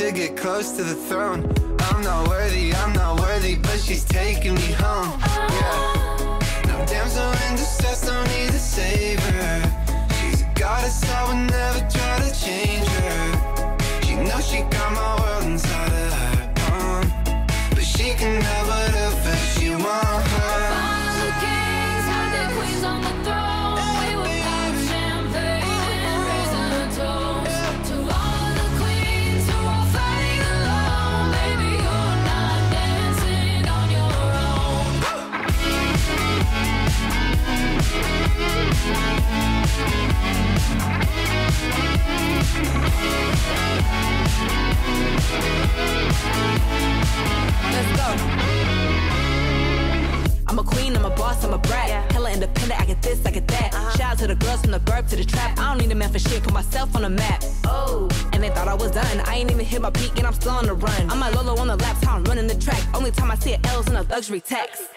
To get close to the throne. I'm not worthy, I'm not worthy, but she's taking me home. Yeah. No damsel in distress, don't need a savior. She's a goddess, I would never try to change her. She knows she got my world inside of her palm, but she can have Let's go. I'm a queen, I'm a boss, I'm a brat. Hella independent, I get this, I get that. Uh-huh. Shout out to the girls from the burp to the trap. I don't need a man for shit, put myself on the map. Oh, and they thought I was done. I ain't even hit my peak and I'm still on the run. I'm my Lolo on the laps, how I'm running the track. Only time I see L's in a luxury tax.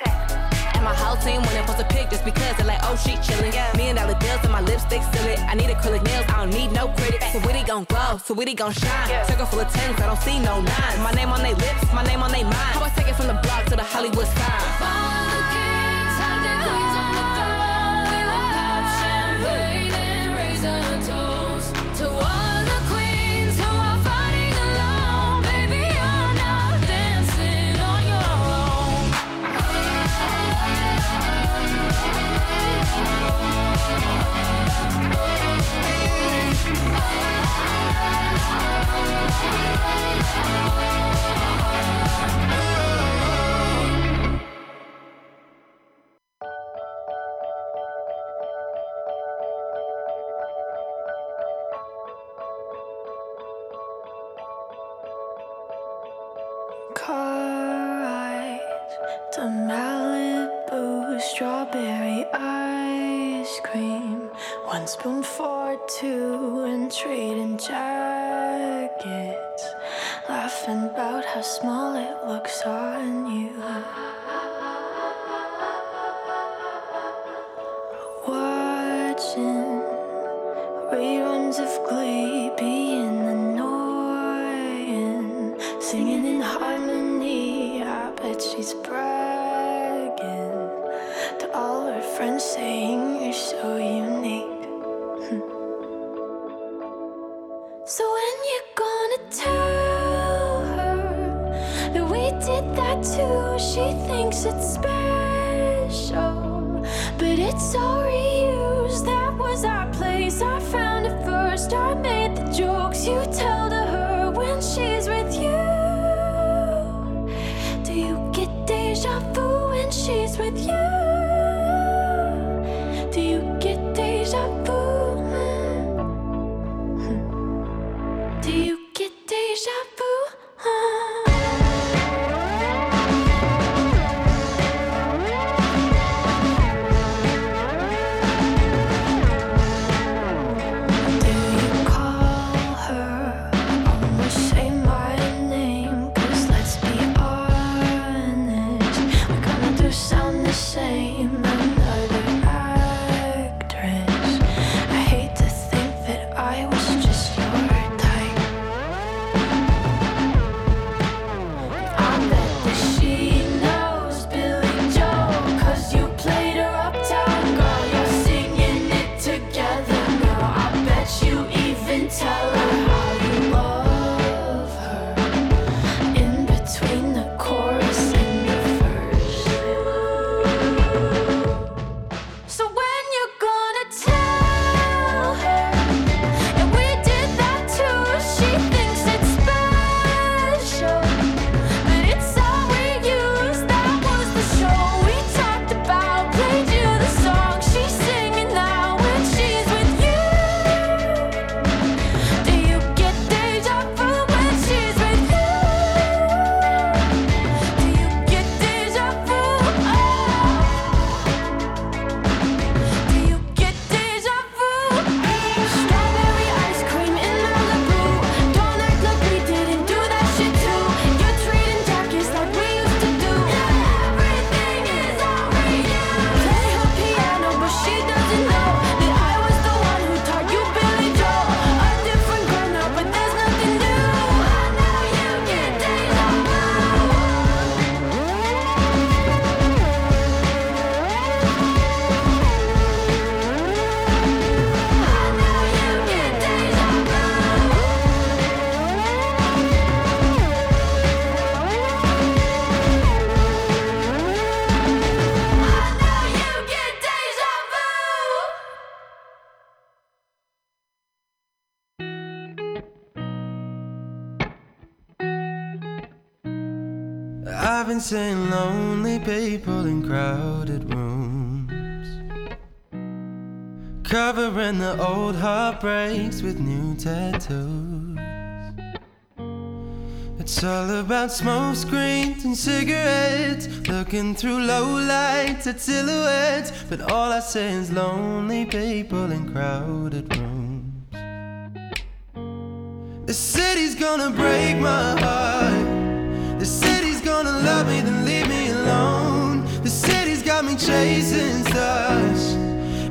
My whole team when they post a pic just because they're like, oh, she chillin'. Yeah. Million dollar bills and my lipstick still it. I need acrylic nails, I don't need no critics. So witty gon' glow, so witty gon' shine. Circle full of tens, I don't see no nines. My name on they lips, my name on they mind. How I take it from the block to the Hollywood sign. Cream. One spoon for two, and trading jackets. Laughing about how small it looks on you. People in crowded rooms, covering the old heartbreaks with new tattoos. It's all about smoke screens and cigarettes, looking through low lights at silhouettes. But all I see is lonely people in crowded rooms. The city's gonna break my heart. The city's gonna love me, then leave me me chasing stars.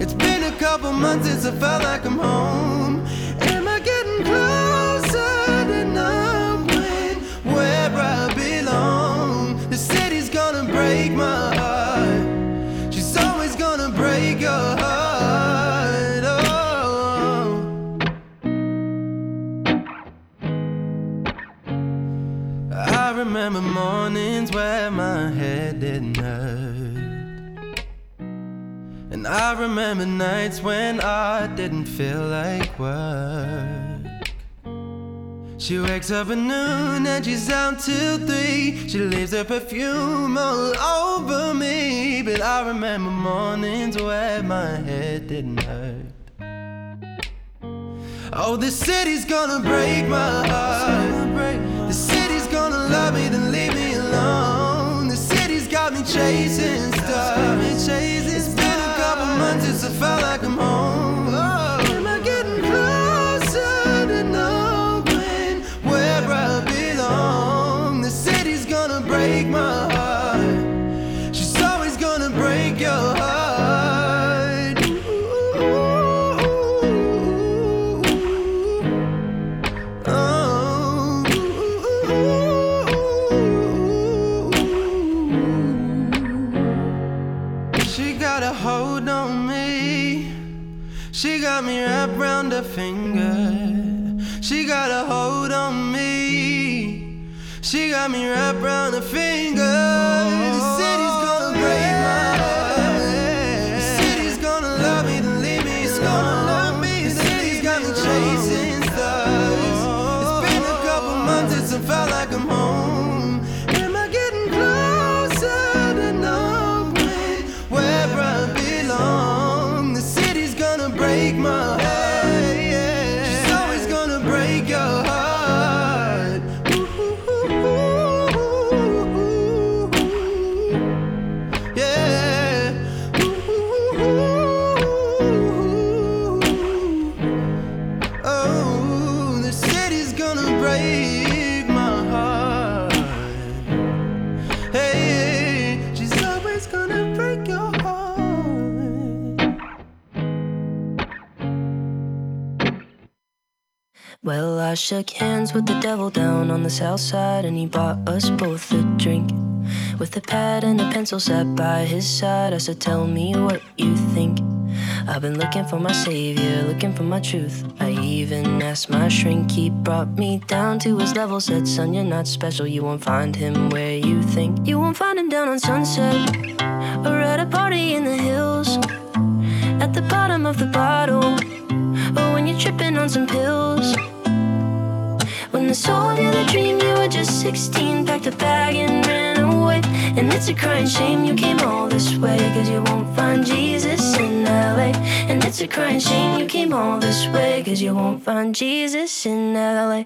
It's been a couple months since I felt like I'm home. Am I getting closer to knowing where I belong? The city's gonna break my heart. She's always gonna break your heart. Oh. I remember mornings where my And I remember nights when I didn't feel like work. She wakes up at noon and she's out till three. She leaves her perfume all over me. But I remember mornings where my head didn't hurt. Oh, the city's gonna break my heart. The city's gonna love me, then leave me alone. The city's got me chasing I felt like I'm home. She got me wrapped round her finger. She got a hold on me. She got me wrapped round her finger. I shook hands with the devil down on the south side, and he bought us both a drink. With a pad and a pencil sat by his side, I said, Tell me what you think. I've been looking for my savior, looking for my truth. I even asked my shrink, he brought me down to his level. Said, Son, you're not special, you won't find him where you think. You won't find him down on sunset, or at a party in the hills, at the bottom of the bottle, or when you're tripping on some pills. When I sold you the dream, you were just 16, packed a bag and ran away. And it's a crying shame you came all this way, cause you won't find Jesus in LA. And it's a crying shame you came all this way, cause you won't find Jesus in LA.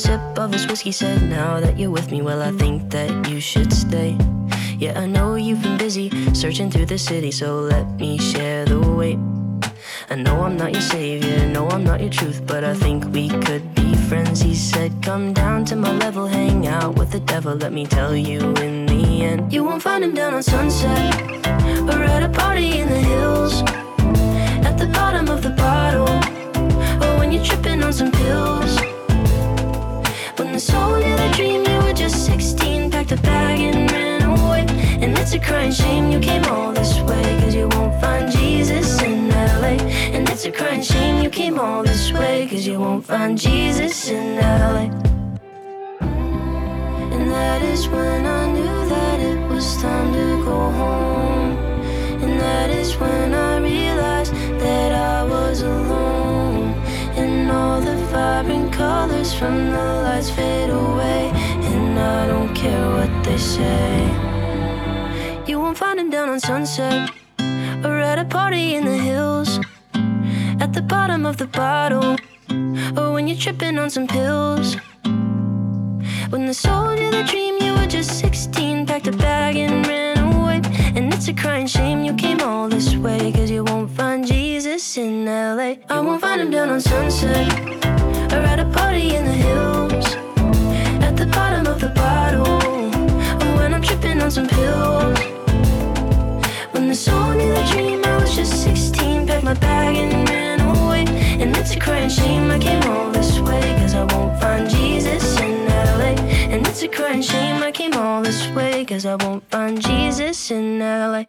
Sip of his whiskey, said, Now that you're with me, well, I think that you should stay. Yeah, I know you've been busy searching through the city, so let me share the weight. I know I'm not your savior, no, I'm not your truth, but I think we could be friends. He said, Come down to my level, hang out with the devil. Let me tell you, in the end, you won't find him down on sunset or at a party in the hills, at the bottom of the bottle, or when you're tripping on some pills. Sold you the dream, you were just 16, packed a bag and ran away. And it's a crying shame you came all this way, cause you won't find Jesus in LA. And it's a crying shame you came all this way, cause you won't find Jesus in LA. And that is when I knew that it was time to go home. And that is when I realized that I was alone. The vibrant colors from the lights fade away. And I don't care what they say. You won't find him down on sunset or at a party in the hills. At the bottom of the bottle, or when you're tripping on some pills. When they sold you the dream, you were just 16, packed a bag and ran. And it's a crying shame you came all this way, cause you won't find Jesus in LA. I won't find him down on sunset, or at a party in the hills. At the bottom of the bottle, or when I'm tripping on some pills. When the soul me the dream, I was just 16, packed my bag and ran away. And it's a crying shame I came all this way, cause I won't find Jesus. And it's a crying shame I came all this way, cause I won't find Jesus in LA.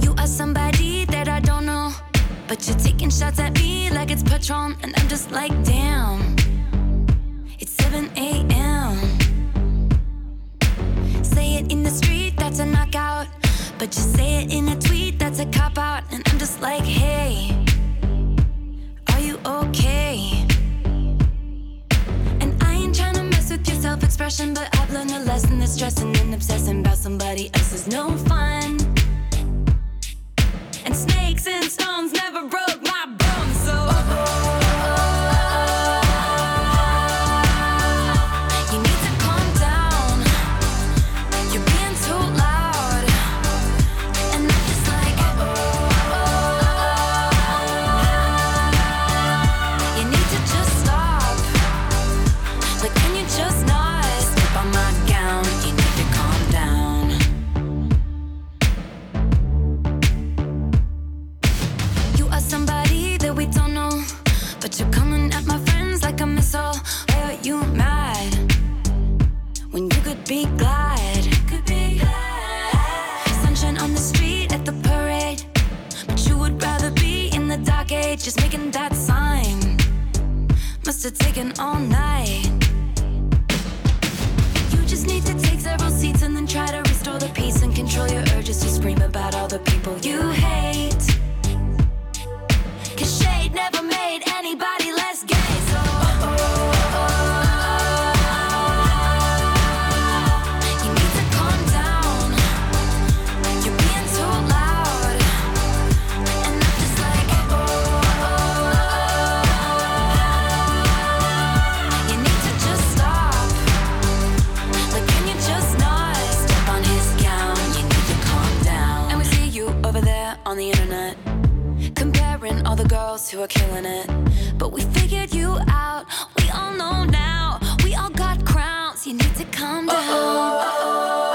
You are somebody that I don't know. But you're taking shots at me like it's Patron. And I'm just like, damn. It's 7 a.m. Say it in the street, that's a knockout. But you say it in a tweet, that's a cop out. And I'm just like, hey, are you okay? And I ain't trying to mess with your self expression, but I've learned a lesson that stressing and obsessing about somebody else is no fun. And snakes and stones never broke be glad. Could be glad. Sunshine on the street at the parade. But you would rather be in the dark age, just making that sign. Must have taken all night. You just need to take several seats and then try to restore the peace and control your urges to scream about all the people you hate. Cause shade never made anybody girls who are killing it. But we figured you out. We all know now. We all got crowns. You need to calm down. You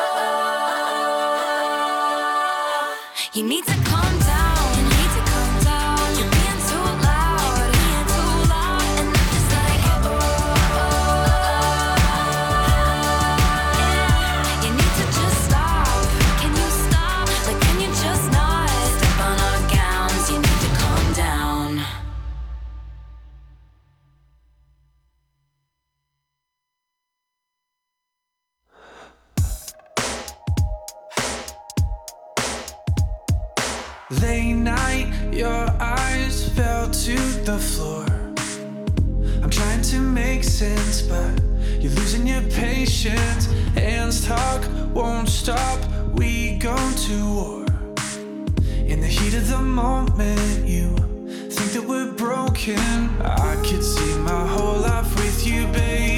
patience. Hands talk, won't stop. We go to war. In the heat of the moment, you think that we're broken. I could see my whole life with you, baby.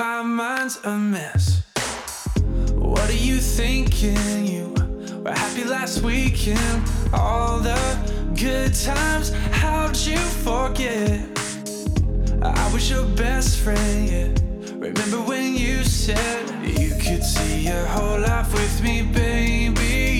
My mind's a mess. What are you thinking? You were happy last weekend. All the good times, how'd you forget? I was your best friend, yeah. Remember when you said you could see your whole life with me, baby?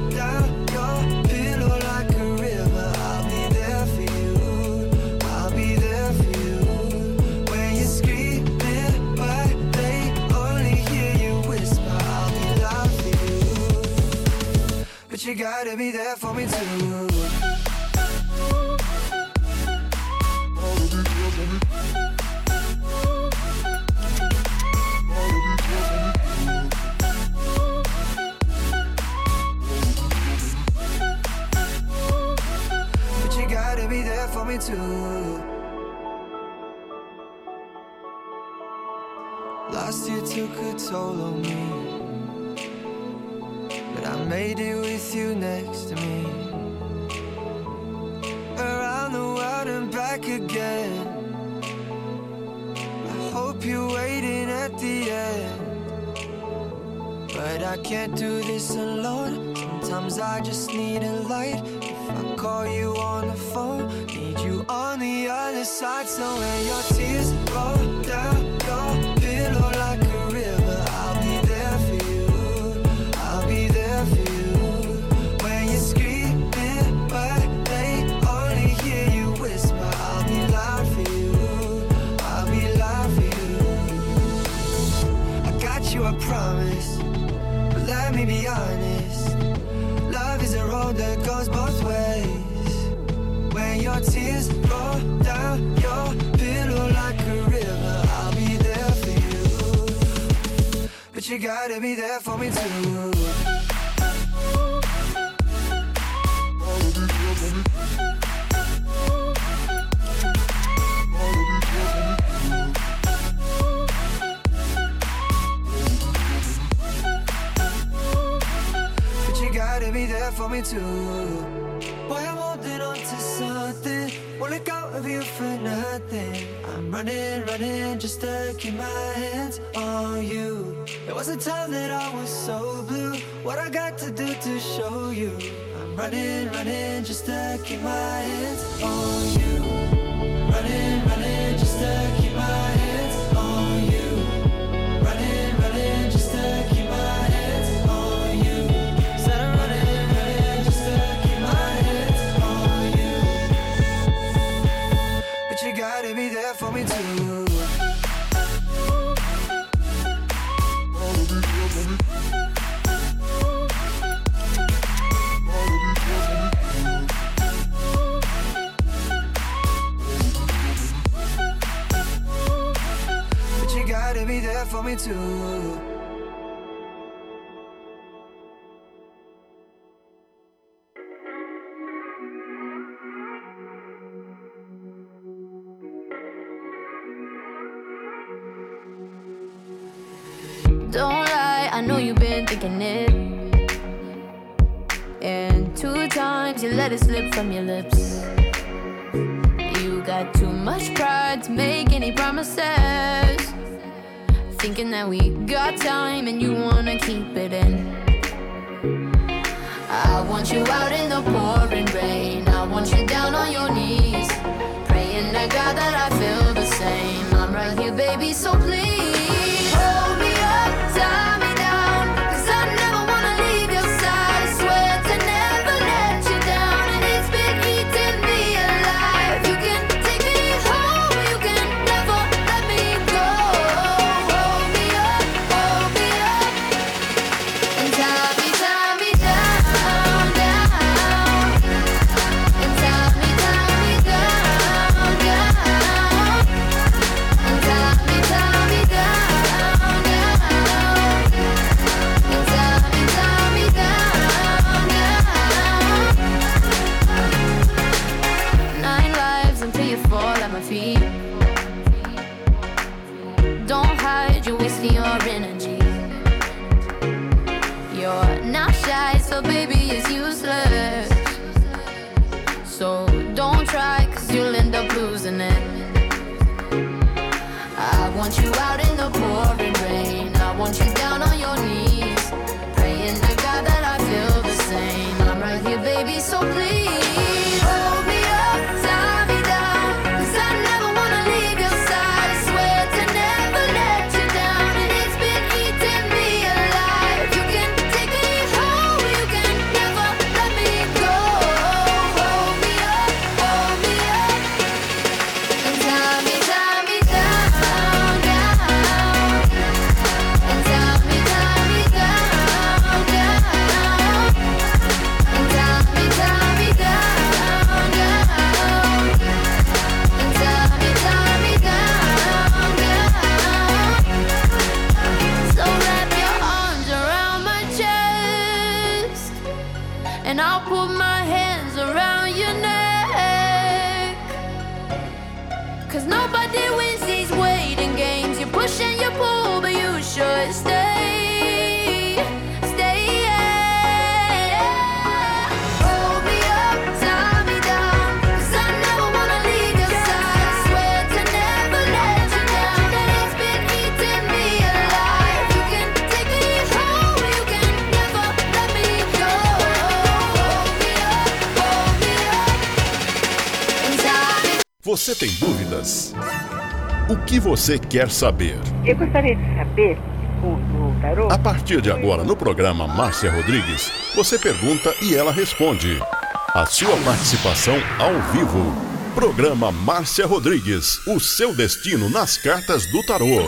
But you gotta be there for me too. But you gotta be there for me too. I just need a light. If I call you on the phone, need you on the other side. So when your tears you. Gotta be there for me too. But you gotta be there for me too. Let go of you for nothing. I'm running, running just to keep my hands on you. It was a time that I was so blue. What I got to do to show you? I'm running, running just to keep my hands on you. Running, running just to for me too. Don't lie, I know you've been thinking it. And two times you let it slip from your lips. You got too much pride to make any promises. Thinking that we got time and you wanna keep it in. I want you out in the pouring rain. I want you down on your knees. Praying to God that I feel the same. I'm right here, baby, so please que você quer saber? Eu gostaria de saber, o, o tarô, A partir de agora, no programa Márcia Rodrigues, você pergunta e ela responde. A sua participação ao vivo. Programa Márcia Rodrigues, o seu destino nas cartas do tarô.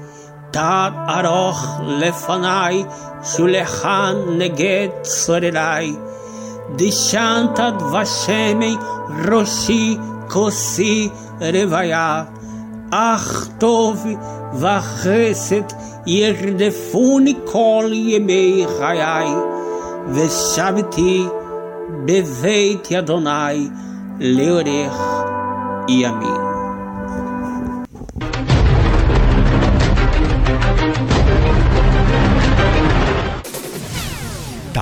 תת ארוך לפניי, שולחן נגד צורריי. דשנת דבשמי ראשי כוסי רוויה. אך טוב וחסד ירדפוני כל ימי חיי, ושבתי בבית אדוני לאורך ימים.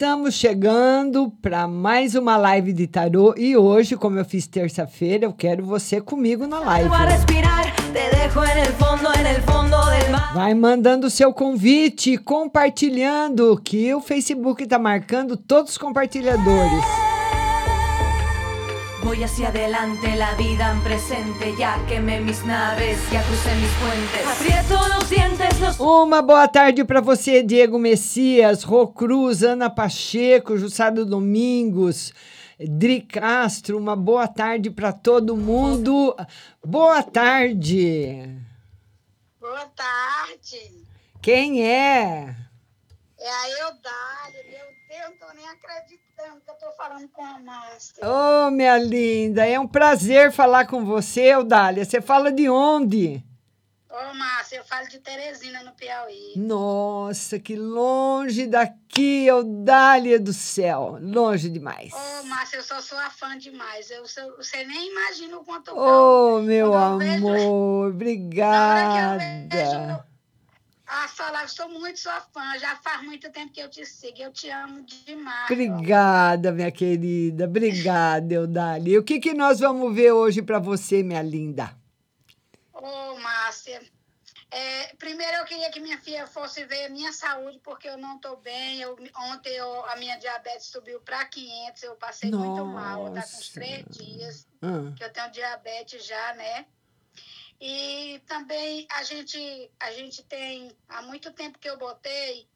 Estamos chegando para mais uma live de tarô e hoje, como eu fiz terça-feira, eu quero você comigo na live. Vai mandando o seu convite, compartilhando, que o Facebook está marcando todos os compartilhadores. Voy hacia adelante, la vida en presente. Ya quemé mis naves, ya crucé mis puentes. Aprieto los dientes, los Uma boa tarde para você, Diego Messias, Rô Cruz, Ana Pacheco, Jussado Domingos, Dri Castro. Uma boa tarde para todo mundo. Boa tarde. Boa tarde. Quem é? É a Eudália. Meu Deus, não tô acreditando que eu tô falando com a Márcia. Ô, minha linda, é um prazer falar com você, Eudália. Você fala de onde? Ô, Márcia, eu falo de Teresina, no Piauí. Nossa, que longe daqui, Eudália do céu. Longe demais. Ô, Márcia, eu sou sua fã demais. Eu, sou- você nem imagina o quanto eu Oh, meu eu vejo- amor, obrigada. A sua live, sou muito sua fã. Já faz muito tempo que eu te sigo. Eu te amo demais. Obrigada, minha querida. Obrigada, Eudália. E o que, que nós vamos ver hoje para você, minha linda? Ô, Márcia, é, primeiro eu queria que minha filha fosse ver a minha saúde, porque eu não estou bem. Eu, ontem eu- a minha diabetes subiu para 500, eu passei muito mal. Está com uns três dias Ah. que eu tenho diabetes já, né? E também a gente, a gente tem, há muito tempo que eu botei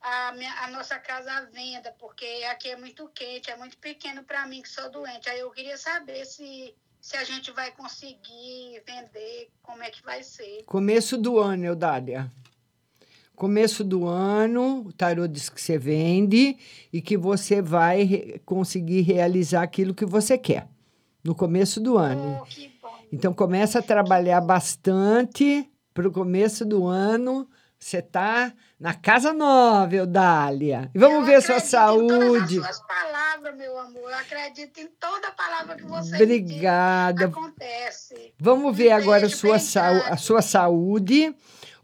a, minha, a nossa casa à venda, porque aqui é muito quente, é muito pequeno para mim que sou doente. Aí eu queria saber se, se a gente vai conseguir vender, como é que vai ser. Começo do ano, Eudália. Começo do ano, o tarô diz que você vende e que você vai conseguir realizar aquilo que você quer no começo do ano. Então começa a trabalhar bastante para o começo do ano. Você tá na casa nova, Eudália. E vamos ver sua saúde. As palavras, meu amor, eu acredito em toda palavra que você Obrigada. diz, acontece. Vamos ver agora a sua, a sua saúde.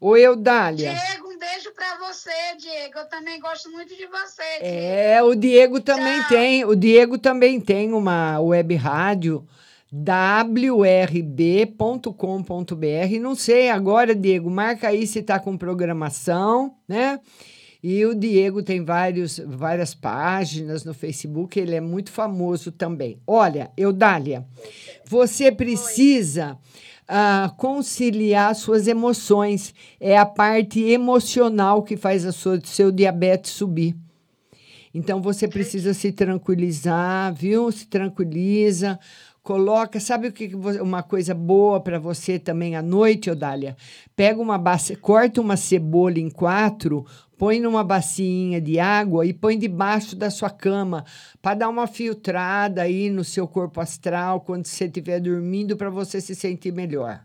Ô, Eudália. Diego, um beijo para você, Diego. Eu também gosto muito de você. Diego. É, o Diego também tem, o Diego também tem uma web rádio wrb.com.br. Não sei agora, Diego, marca aí se tá com programação, né? E o Diego tem vários, várias páginas no Facebook, ele é muito famoso também. Olha, Eudália, você precisa ah, conciliar suas emoções. É a parte emocional que faz a sua, seu diabetes subir. Então você precisa se tranquilizar, viu? Se tranquiliza. Coloca, sabe o que uma coisa boa para você também à noite, Odália? Pega uma bacia, corta uma cebola em quatro, põe numa bacinha de água e põe debaixo da sua cama para dar uma filtrada aí no seu corpo astral quando você estiver dormindo para você se sentir melhor.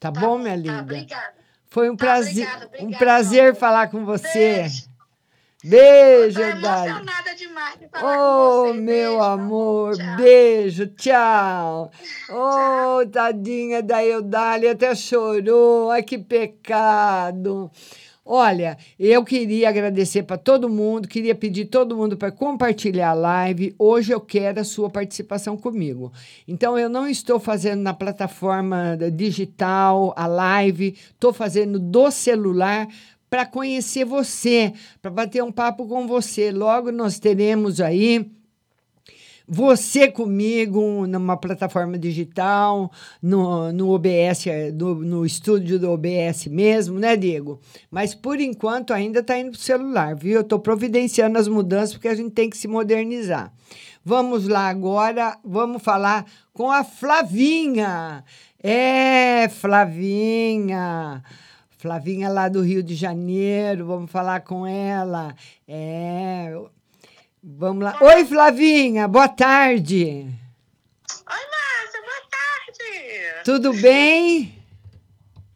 Tá, bom, minha linda? obrigada. Foi um prazer, obrigada, um prazer falar com você. Beijo, Tô Dália. emocionada demais de falar Oh, meu amor, beijo, tchau. Oh, tadinha da Eudália, até chorou. Ai, que pecado. Olha, eu queria agradecer para todo mundo, queria pedir todo mundo para compartilhar a live. Hoje eu quero a sua participação comigo. Então, eu não estou fazendo na plataforma digital a live, estou fazendo do celular para conhecer você, para bater um papo com você. Logo nós teremos aí você comigo numa plataforma digital, no, no OBS, no, no estúdio do OBS mesmo, né, Diego? Mas por enquanto ainda está indo para o celular, viu? Eu estou providenciando as mudanças porque a gente tem que se modernizar. Vamos lá agora, vamos falar com a Flavinha. É, Flavinha. Flavinha lá do Rio de Janeiro, vamos falar com ela. É, vamos lá. Oi, Flavinha, boa tarde. Oi, Márcia, boa tarde. Tudo bem?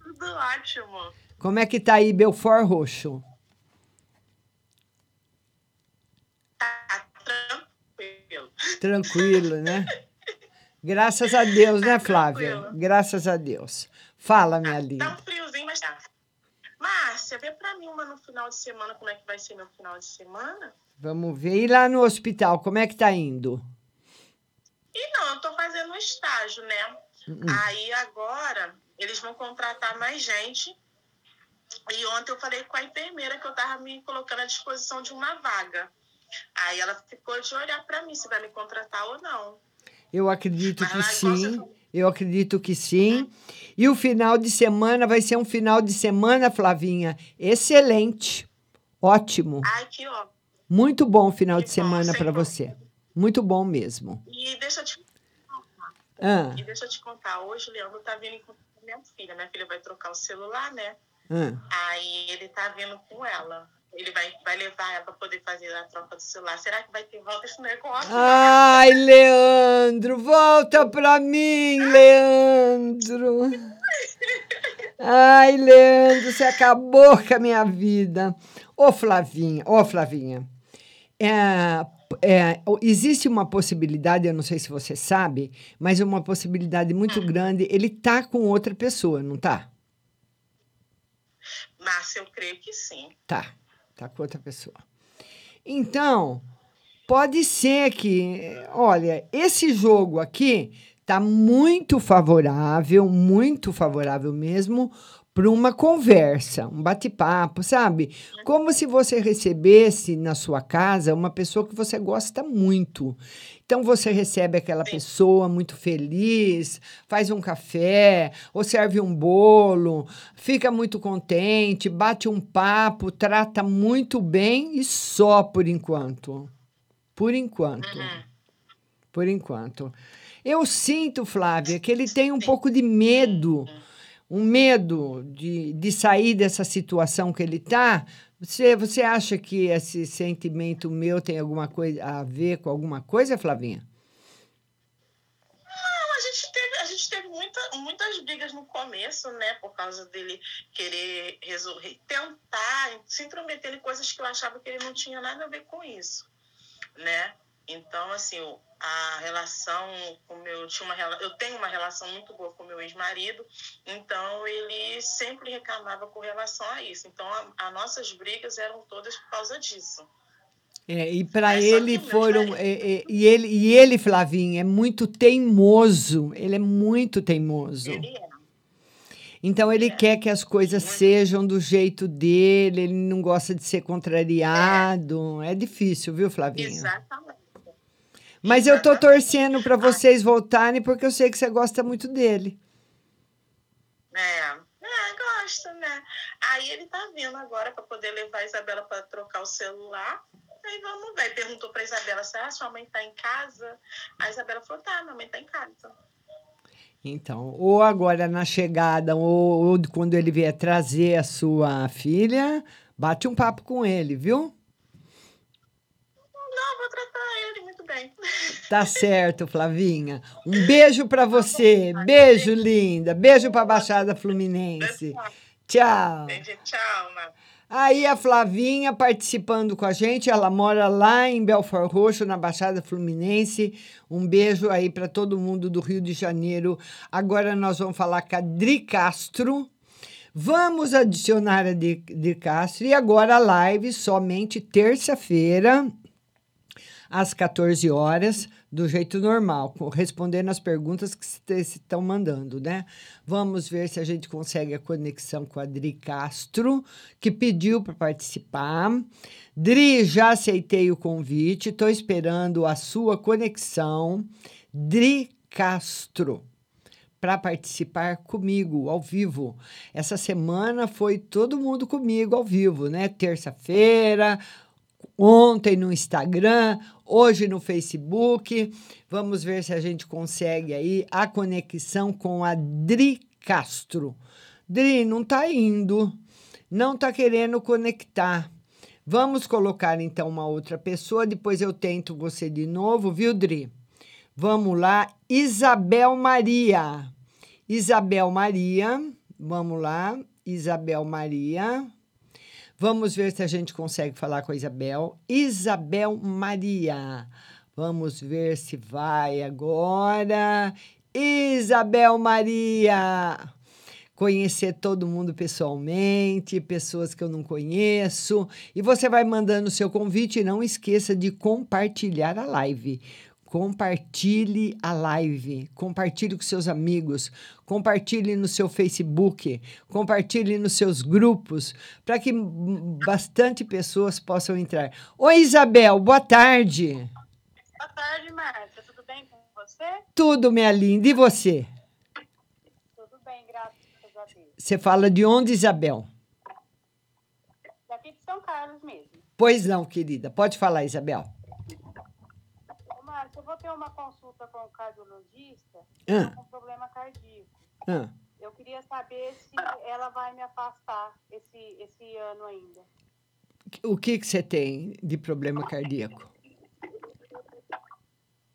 Tudo ótimo. Como é que tá aí Belfort Roxo? Tranquilo. Tranquilo, né? Graças a Deus, né, Flávia? tranquilo. Graças a Deus. Fala, minha Tá linda. um friozinho, mas tá. Márcia, vê pra mim uma no final de semana, como é que vai ser meu final de semana? Vamos ver. E lá no hospital, como é que tá indo? E não, eu tô fazendo um estágio, né? Hum. Aí agora eles vão contratar mais gente. E ontem eu falei com a enfermeira que eu tava me colocando à disposição de uma vaga. Aí ela ficou de olhar pra mim se vai me contratar ou não. Eu acredito que sim. Eu acredito que sim. E o final de semana vai ser um final de semana, Flavinha, excelente. Ótimo. Ai, que ótimo. Muito bom final de semana para você. Muito bom mesmo. E deixa eu te Ah, E deixa eu te contar, hoje o Leandro tá vindo com minha filha. Minha filha vai trocar o celular, né? ah. Aí ele tá vindo com ela. Ele vai, vai levar ela pra poder fazer a troca do celular. Será que vai ter volta esse negócio? Ai, Leandro, volta pra mim, Leandro. Ai, Leandro, você acabou com a minha vida. Ô, Flavinha, ô, Flavinha. É, é, existe uma possibilidade, eu não sei se você sabe, mas uma possibilidade muito grande. Ele tá com outra pessoa, não tá? Márcia, eu creio que sim. Tá, tá com outra pessoa. Então, pode ser que, olha, esse jogo aqui tá muito favorável, muito favorável mesmo para uma conversa, um bate-papo, sabe? Como se você recebesse na sua casa uma pessoa que você gosta muito. Então você recebe aquela pessoa muito feliz, faz um café, ou serve um bolo, fica muito contente, bate um papo, trata muito bem e só por enquanto. Por enquanto. Por enquanto. Eu sinto, Flávia, que ele tem um pouco de medo, um medo de, de sair dessa situação que ele está. Você, você acha que esse sentimento meu tem alguma coisa a ver com alguma coisa, Flavinha? Não, a gente teve, a gente teve muita, muitas brigas no começo, né? Por causa dele querer resolver, tentar se intrometer em coisas que eu achava que ele não tinha nada a ver com isso, né? Então, assim, a relação com meu. Tinha uma, eu tenho uma relação muito boa com meu ex-marido, então ele sempre reclamava com relação a isso. Então, as nossas brigas eram todas por causa disso. É, e para ele foram. é, é, e, ele, e ele, Flavinha, é muito teimoso. Ele é muito teimoso. Então ele quer que as coisas sejam do jeito dele, ele não gosta de ser contrariado. É, difícil, viu, Flavinha? Exatamente. Mas eu tô torcendo para vocês voltarem porque eu sei que você gosta muito dele. É, é, gosta, né? Aí ele tá vindo agora para poder levar a Isabela para trocar o celular. Aí vamos ver. Perguntou pra Isabela se a sua mãe tá em casa. A Isabela falou: tá, minha mãe tá em casa. Então, ou agora na chegada, ou, ou quando ele vier trazer a sua filha, bate um papo com ele, viu? Não, vou tratar ele muito bem. Tá certo, Flavinha. Um beijo para você. Beijo, linda. Beijo para a Baixada Fluminense. Tchau. Tchau, Mar. Aí a Flavinha participando com a gente, ela mora lá em Belfort Roxo, na Baixada Fluminense. Um beijo aí para todo mundo do Rio de Janeiro. Agora nós vamos falar com a Dri Castro. Vamos adicionar a Dri Castro e agora a live somente terça-feira às 14 horas, do jeito normal, respondendo as perguntas que se estão mandando, né? Vamos ver se a gente consegue a conexão com a Dri Castro, que pediu para participar. Dri, já aceitei o convite, estou esperando a sua conexão. Dri Castro para participar comigo ao vivo. Essa semana foi todo mundo comigo ao vivo, né? Terça-feira, ontem no Instagram, hoje no Facebook. Vamos ver se a gente consegue aí a conexão com a Dri Castro. Dri, não tá indo, não tá querendo conectar. Vamos colocar então uma outra pessoa, depois eu tento você de novo, viu, Dri? Vamos lá, Isabel Maria. Isabel Maria, vamos lá, Isabel Maria. Vamos ver se a gente consegue falar com a Isabel. Isabel Maria. Vamos ver se vai agora. Isabel Maria. Conhecer todo mundo pessoalmente, pessoas que eu não conheço. E você vai mandando o seu convite e não esqueça de compartilhar a live. Compartilhe a live, compartilhe com seus amigos, compartilhe no seu Facebook, compartilhe nos seus grupos, para que bastante pessoas possam entrar. Oi, Isabel, boa tarde. Boa tarde, Márcia. Tudo bem com você? Tudo, minha linda. E você? Tudo bem, graças a Deus. Você fala de onde, Isabel? Daqui de São Carlos mesmo. Pois não, querida. Pode falar, Isabel. Ô, Márcia, eu vou ter uma consulta com o cardiologista Ah. com problema cardíaco. Ah, Eu queria saber se ela vai me afastar esse, esse ano ainda. o que, que você tem de problema cardíaco?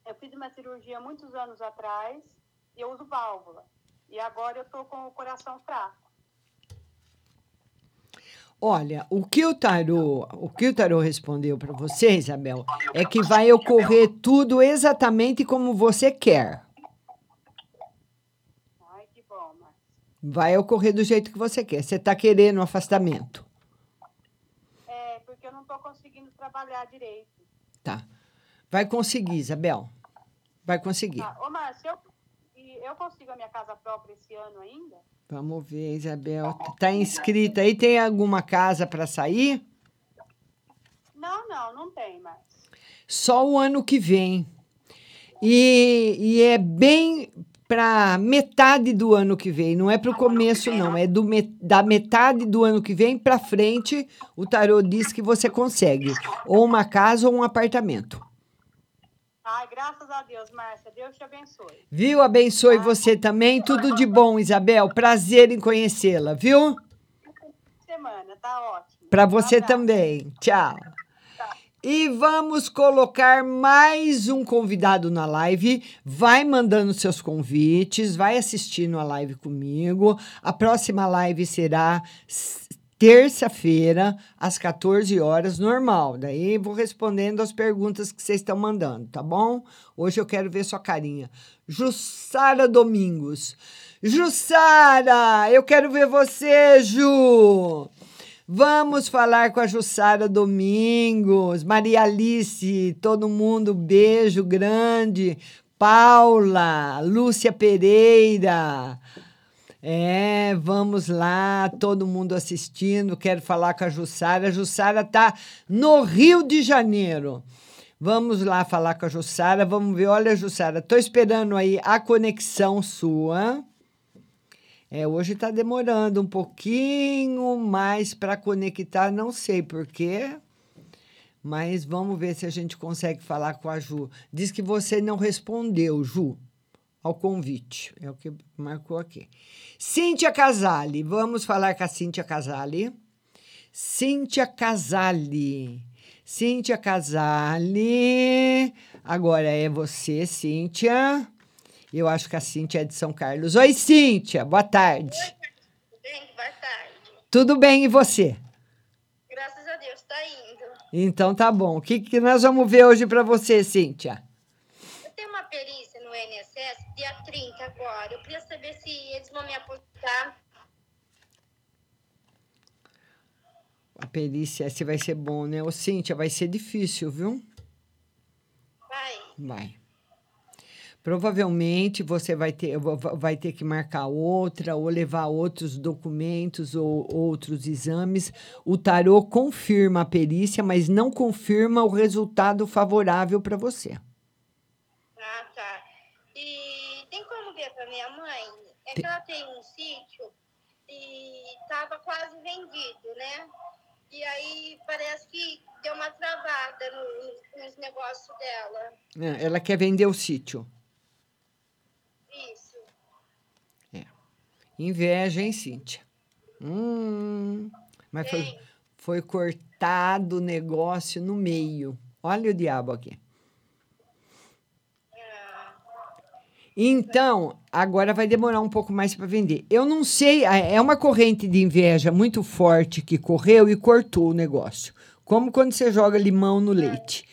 Eu fiz uma cirurgia muitos anos atrás e eu uso válvula. E agora eu tô com o coração fraco. Olha, o que o tarô, o que o tarô respondeu para você, Isabel, é que vai ocorrer tudo exatamente como você quer. Ai, que bom, Márcia. Vai ocorrer do jeito que você quer. Você está querendo um afastamento, É, porque eu não tô conseguindo trabalhar direito. tá? Vai conseguir, Isabel. Vai conseguir. Tá. Ô, Márcia, eu, eu consigo a minha casa própria esse ano ainda? Vamos ver, Isabel. Tá inscrita aí? Tem alguma casa para sair? Não, não, não tem, Márcia. Só o ano que vem. E, e é bem para metade do ano que vem, não é para o começo, não. É do, me- da metade do ano que vem para frente, o tarô diz que você consegue. Ou uma casa ou um apartamento. Ai, graças a Deus, Márcia. Deus te abençoe. Viu? Abençoe você também. Tudo de bom, Isabel. Prazer em conhecê-la, viu? Semana, tá ótimo. Para você também. Tchau. E vamos colocar mais um convidado na live. Vai mandando seus convites, vai assistindo a live comigo. A próxima live será terça-feira, às 14 horas, normal. Daí vou respondendo as perguntas que vocês estão mandando, tá bom? Hoje eu quero ver sua carinha. Jussara Domingos. Jussara, eu quero ver você, Ju. Vamos falar com a Jussara Domingos, Maria Alice, todo mundo, beijo grande. Paula, Lúcia Pereira. É, vamos lá, todo mundo assistindo. Quero falar com a Jussara. A Jussara tá no Rio de Janeiro. Vamos lá falar com a Jussara. Vamos ver. Olha, Jussara, tô esperando aí a conexão sua. É, hoje está demorando um pouquinho mais para conectar, não sei porquê, mas vamos ver se a gente consegue falar com a Ju. Diz que você não respondeu, Ju, ao convite. É o que marcou aqui. Cíntia Casale, vamos falar com a Cíntia Casale. Cíntia Casale. Cíntia Casale. Agora é você, Cíntia. Eu acho que a Cíntia é de São Carlos. Oi, Cíntia, boa tarde. Bem, boa tarde. Tudo bem e você? Graças a Deus, tá indo. Então tá bom. O que, que nós vamos ver hoje para você, Cíntia? Eu tenho uma perícia no INSS dia 30 agora. Eu queria saber se eles vão me apostar. A perícia, se vai ser bom, né? Ô, Cíntia, vai ser difícil, viu? Vai. Vai. Provavelmente você vai ter, vai ter que marcar outra ou levar outros documentos ou outros exames. O tarô confirma a perícia, mas não confirma o resultado favorável para você. Ah, tá. E ver pra minha mãe? É que ela tem um sítio e tava quase vendido, né? E aí parece que deu uma travada no- nos negócios dela. É, Ela quer vender o sítio. Isso. Inveja, hein, Cíntia? Hum, mas foi, foi cortado o negócio no meio. Olha o diabo aqui. Então, agora vai demorar um pouco mais para vender. Eu não sei, é uma corrente de inveja muito forte que correu e cortou o negócio. Como quando você joga limão no leite.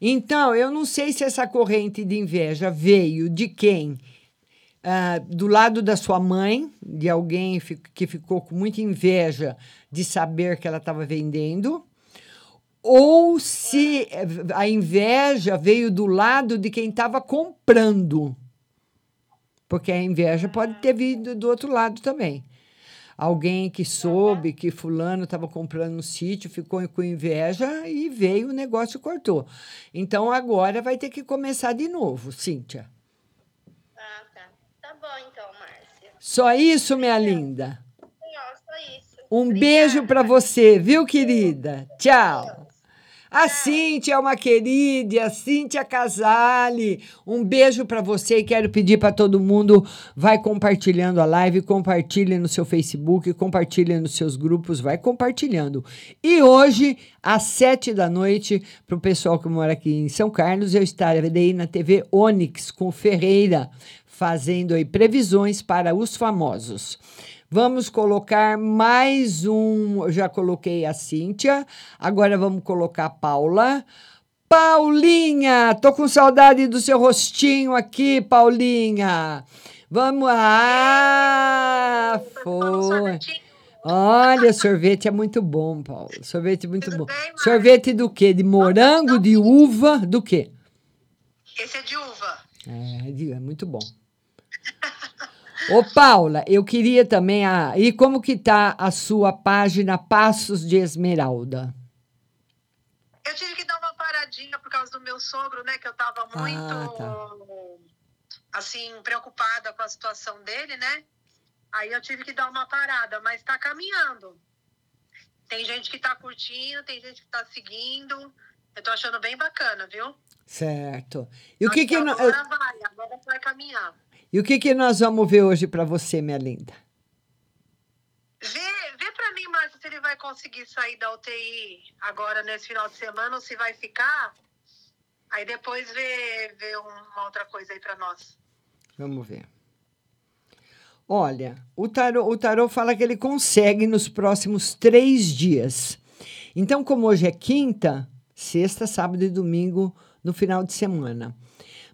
Então, eu não sei se essa corrente de inveja veio de quem? Ah, do lado da sua mãe, de alguém que ficou com muita inveja de saber que ela estava vendendo, ou se eh, a inveja veio do lado de quem estava comprando. Porque a inveja pode ter vindo do outro lado também. Alguém que soube que fulano estava comprando um sítio, ficou com inveja e veio o negócio cortou. Então agora vai ter que começar de novo, Cíntia. Ah, tá. Tá bom então, Márcia. Só isso, minha linda. Um beijo para você, viu, querida? Tchau. A Cíntia é uma querida, a Cíntia Casale. Um beijo para você e quero pedir para todo mundo, vai compartilhando a live, compartilhe no seu Facebook, compartilhe nos seus grupos, vai compartilhando. E hoje, às sete da noite, para o pessoal que mora aqui em São Carlos, eu estarei na TV Onix com Ferreira, fazendo aí previsões para os famosos. Vamos colocar mais um. Eu já coloquei a Cíntia. Agora vamos colocar a Paula. Paulinha, tô com saudade do seu rostinho aqui, Paulinha. Vamos lá. Foi. Olha, sorvete é muito bom, Paulo. Sorvete é muito bom. Sorvete do quê? De morango, de uva, do quê? Esse é de uva. É, é muito bom. Ô, Paula, eu queria também. A... E como que tá a sua página Passos de Esmeralda? Eu tive que dar uma paradinha por causa do meu sogro, né? Que eu tava muito, Ah, tá. assim, preocupada com a situação dele, né? Aí eu tive que dar uma parada, mas tá caminhando. Tem gente que tá curtindo, tem gente que tá seguindo. Eu tô achando bem bacana, viu? Certo. E o que que, nó- Agora vai, agora vai caminhar. E o que que nós vamos ver hoje para você, minha linda? Vê, vê pra mim, Márcia, se ele vai conseguir sair da UTI agora nesse final de semana ou se vai ficar. Aí depois vê, vê uma outra coisa aí pra nós. Vamos ver. Olha, o tarô, o tarô fala que ele consegue nos próximos três dias. Então, como hoje é quinta, sexta, sábado e domingo, no final de semana.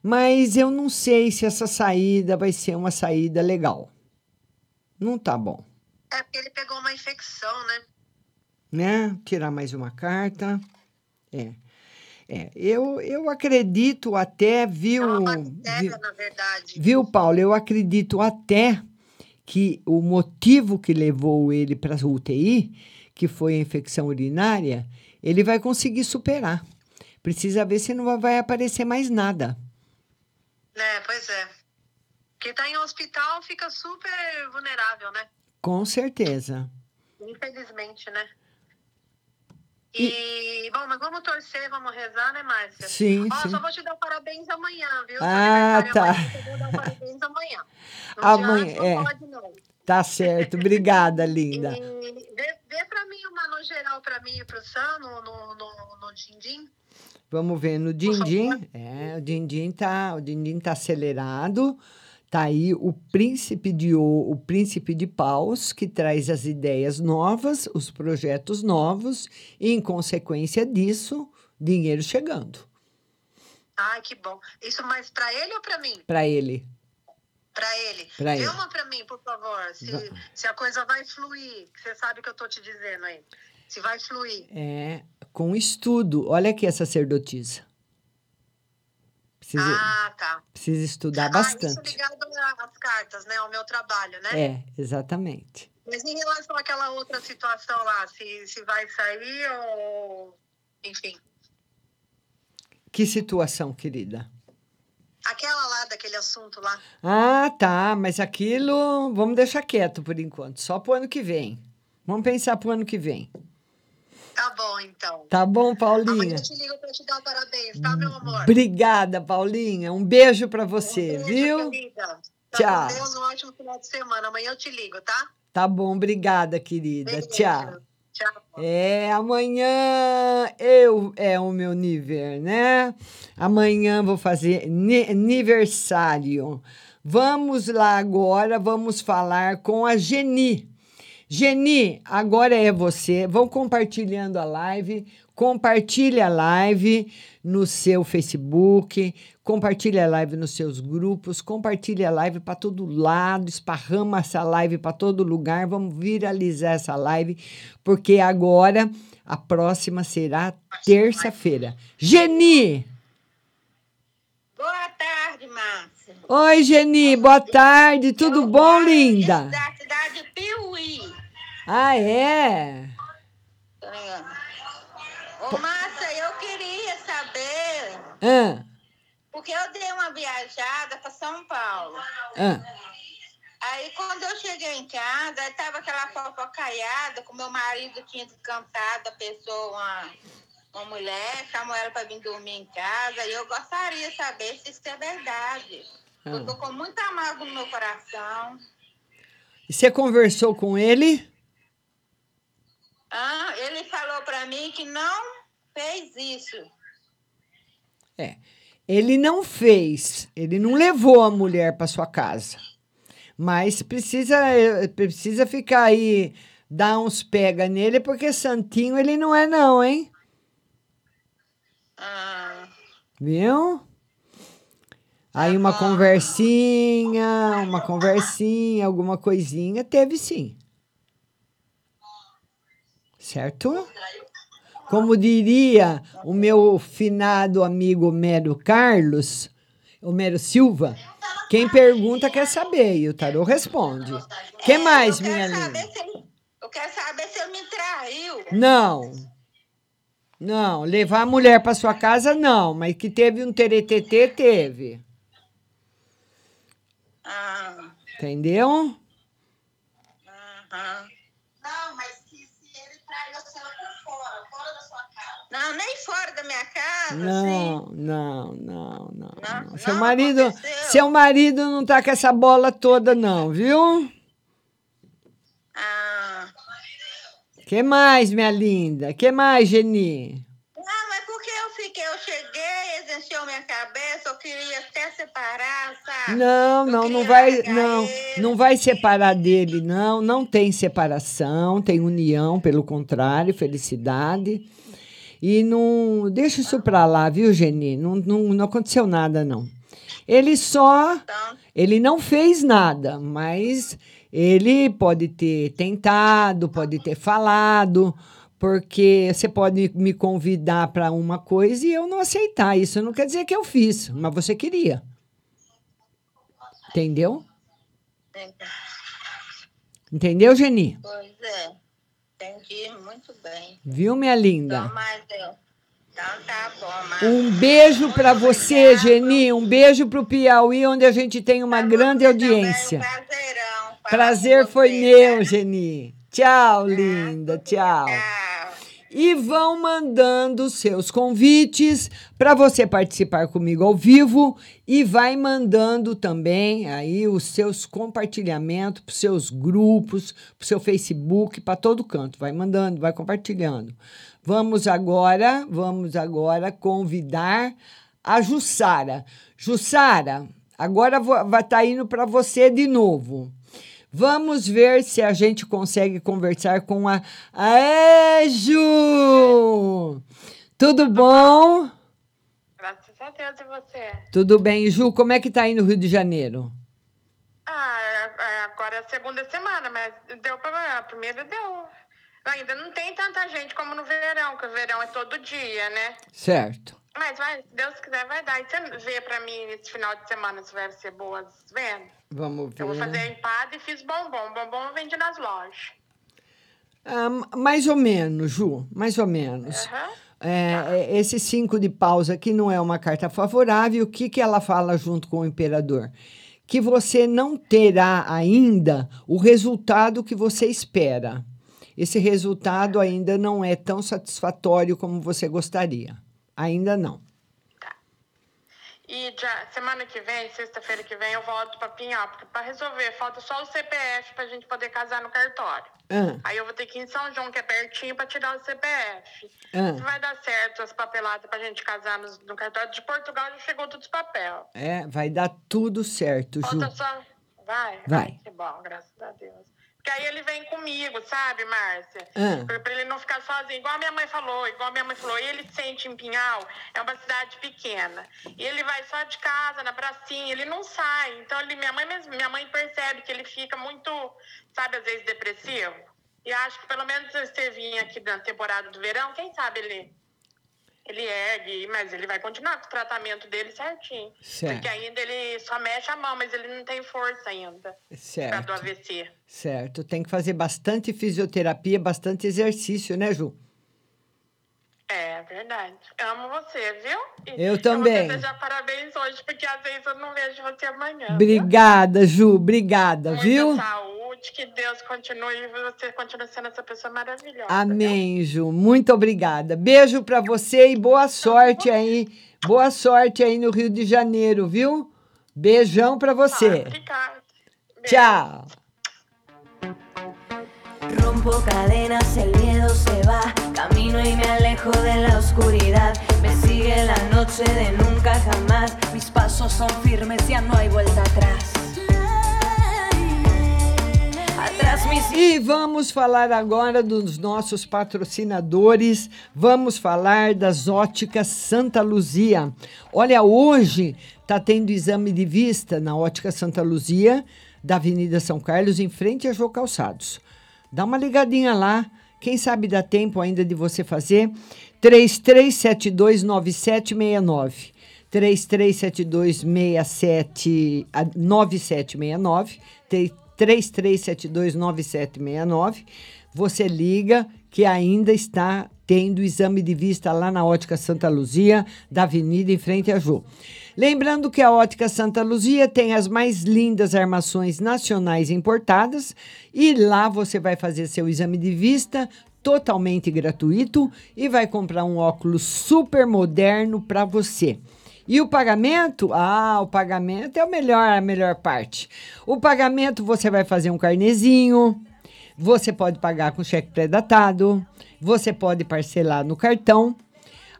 Mas eu não sei se essa saída vai ser uma saída legal. Não tá bom, É porque ele pegou uma infecção, né? né? Tirar mais uma carta. É. É, eu, eu acredito até, viu, viu, na verdade. Viu, Paulo? Eu acredito até que o motivo que levou ele para a UTI, que foi a infecção urinária, ele vai conseguir superar. Precisa ver se não vai aparecer mais nada. É, pois é. Quem tá em hospital fica super vulnerável, né? Com certeza. Infelizmente, né? E, bom, mas vamos torcer, vamos rezar, né, Márcia? Sim, Ó, sim. só vou te dar parabéns amanhã, viu? Ah, aniversário tá. Amanhã, eu vou dar parabéns amanhã. Dia Amanhã, não é. pode, não. Tá certo. Obrigada, linda. E vê, vê pra mim uma no geral pra mim e pro Sam no, no, no, no Dindim. Vamos ver no Dindim. É, o Dindim tá, o Dindim tá acelerado. Tá aí o príncipe de o, o príncipe de paus que traz as ideias novas, os projetos novos e em consequência disso, dinheiro chegando Ai, que bom. Isso mais pra ele ou pra mim? para ele. Pra ele. Pra Vê ele. uma pra mim, por favor. Se, Va- se a coisa vai fluir. Você sabe o que eu tô te dizendo aí. Se vai fluir. É, com estudo. Olha aqui a sacerdotisa. Precisa, Ah, tá. precisa estudar Ah, bastante. isso ligado às cartas, né? Ao meu trabalho, né? É, exatamente. Mas em relação àquela outra situação lá, se, se vai sair ou. Enfim. Que situação, querida? Aquela lá, daquele assunto lá. Ah, tá, mas aquilo vamos deixar quieto por enquanto, só pro ano que vem. Vamos pensar pro ano que vem. Tá bom, então. Tá bom, Amanhã Paulinha? eu te ligo pra te dar parabéns, tá, meu amor? Obrigada, Paulinha. Um beijo pra você, Beijo, viu? querida. Tá Tchau. com Deus, um ótimo final de semana. Amanhã eu te ligo, tá? Tá bom, obrigada, querida. Beijo. Tchau. Tchau. É, amanhã eu é o meu nível, né? Amanhã vou fazer ni- aniversário. Vamos lá agora, vamos falar com a Geni. Geni, agora é você. Vão compartilhando a live. Compartilhe a live no seu Facebook, compartilhe a live nos seus grupos, compartilhe a live para todo lado, esparrama essa live para todo lugar. Vamos viralizar essa live, porque agora a próxima será terça-feira. Geni! Boa tarde, Márcia. Oi, Geni, boa tarde, tudo bom, linda? Da cidade de Piuí. Ah, é? É. Ô, Márcia, eu queria saber, Ah, porque eu dei uma viajada para São Paulo. ah, Aí quando eu cheguei em casa, aí tava aquela fofocaiada, que o meu marido tinha descansado a pessoa, uma, uma mulher, chamou ela para vir dormir em casa, e eu gostaria de saber se isso é verdade. Eu tô com muita mágoa no meu coração. E você conversou com ele? Ah, ele falou para mim que não fez isso. É. Ele não fez, ele não levou a mulher para sua casa. Mas precisa, eh, precisa ficar aí, dar uns pega nele, porque santinho ele não é, não, hein? Ah, Viu? Aí uma conversinha, uma conversinha, alguma coisinha, teve sim. Certo? Como diria o meu finado amigo Mero Carlos, o Mero Silva, quem pergunta quer saber e o tarô responde. que mais, minha linda? eu quero saber se ele me traiu. Não. Não, levar a mulher para sua casa não, mas que teve um teretetê, teve. Ah, Entendeu? aham. Nem fora da minha casa. Não, não, não, não. não. Seu não marido, aconteceu. seu marido não tá com essa bola toda não, viu? Ah, Que mais, minha linda? Que mais, Geni? não, mas porque eu fiquei, eu cheguei, exerceu minha cabeça, eu queria até separar, sabe? Não, não, não vai, não, não vai separar dele, não. Não tem separação, tem união, pelo contrário, felicidade. E não deixa isso pra lá, viu, Geni? Não, não, não aconteceu nada, não. Ele só, ele não fez nada, mas ele pode ter tentado, pode ter falado, porque você pode me convidar para uma coisa e eu não aceitar. Isso não quer dizer que eu fiz, mas você queria. Entendeu? Entendeu, Geni? Pois é, entendi muito bem. Viu, minha linda? Então, mas eu... Então tá bom, mas... Um beijo para você, Geni. Um beijo para o Piauí, onde a gente tem uma grande audiência. Prazer foi meu, Geni. Tchau, linda. Tchau. E vão mandando seus convites para você participar comigo ao vivo e vai mandando também aí os seus compartilhamentos para seus grupos, para seu Facebook, para todo canto. Vai mandando, vai compartilhando. Vamos agora, vamos agora convidar a Jussara. Jussara, agora vai estar indo para você de novo. Vamos ver se a gente consegue conversar com a Aê, Ju! Tudo bom? Graças a Deus e você. Tudo bem, Ju? Como é que tá aí no Rio de Janeiro? Ah, é- agora é a segunda semana, mas deu pra. A primeira deu. Ainda não tem tanta gente como no verão, que o verão é todo dia, né? Certo. Mas vai, se Deus quiser, vai dar. E você vê pra mim esse final de semana se vai ser boas vendas? Vamos ver. Eu vou fazer empada e fiz bombom. Bombom eu vendi nas lojas. Ah, mais ou menos, Ju, mais ou menos. É, é, esse cinco de paus aqui não é uma carta favorável. O que, que ela fala junto com o imperador? Que você não terá ainda o resultado que você espera. Esse resultado ainda não é tão satisfatório como você gostaria. Ainda não. E já, semana que vem, sexta-feira que vem, eu volto pra Pinhal, porque pra resolver, falta só o CPF pra gente poder casar no cartório. Ah. Aí eu vou ter que ir em São João, que é pertinho, pra tirar o CPF. Ah. Se vai dar certo as papeladas pra gente casar no, no cartório de Portugal, já chegou tudo os papel. É, vai dar tudo certo, Ju. Falta só. Vai? Vai. Que bom, graças a Deus. Porque aí ele vem comigo, sabe, Márcia? Ah. Pra, pra ele não ficar sozinho. Igual a minha mãe falou, igual a minha mãe falou. Ele sente em Pinhal, é uma cidade pequena. E ele vai só de casa, na pracinha, ele não sai. Então, ele, minha, mãe mesmo, minha mãe percebe que ele fica muito, sabe, às vezes depressivo. E acho que pelo menos se você vir aqui na temporada do verão, quem sabe ele, ele ergue, mas ele vai continuar com o tratamento dele certinho. Certo. Porque ainda ele só mexe a mão, mas ele não tem força ainda. Por causa Certo. do AVC. Certo. Tem que fazer bastante fisioterapia, bastante exercício, né, Ju? É verdade. Amo você, viu? E Eu também. vou desejar parabéns hoje porque às vezes eu não vejo você amanhã. Obrigada, Ju, obrigada, Muita viu? saúde, que Deus continue e você continue sendo essa pessoa maravilhosa. Amém, Ju. Muito obrigada. Beijo pra você e boa sorte aí. Boa sorte aí no Rio de Janeiro, viu? Beijão pra você. Tchau. Rompo cadenas, el miedo se va. Camino y me alejo de la oscuridad. Me sigue la noche de nunca jamás. Mis pasos son firmes, ya no hay vuelta atrás. E vamos falar agora dos nossos patrocinadores. Vamos falar das óticas Santa Luzia. Olha, hoje está tendo exame de vista na ótica Santa Luzia, da Avenida São Carlos, em frente a Jô Calçados. Dá uma ligadinha lá. Quem sabe dá tempo ainda de você fazer. 33729769. 337267 ah, 9769. 33729769. Você liga que ainda está tendo exame de vista lá na Ótica Santa Luzia, da Avenida em frente a Jô. Lembrando que a Ótica Santa Luzia tem as mais lindas armações nacionais importadas e lá você vai fazer seu exame de vista totalmente gratuito e vai comprar um óculos super moderno para você. E o pagamento? Ah, o pagamento é o melhor, a melhor parte. O pagamento você vai fazer um carnezinho, você pode pagar com cheque pré-datado, você pode parcelar no cartão.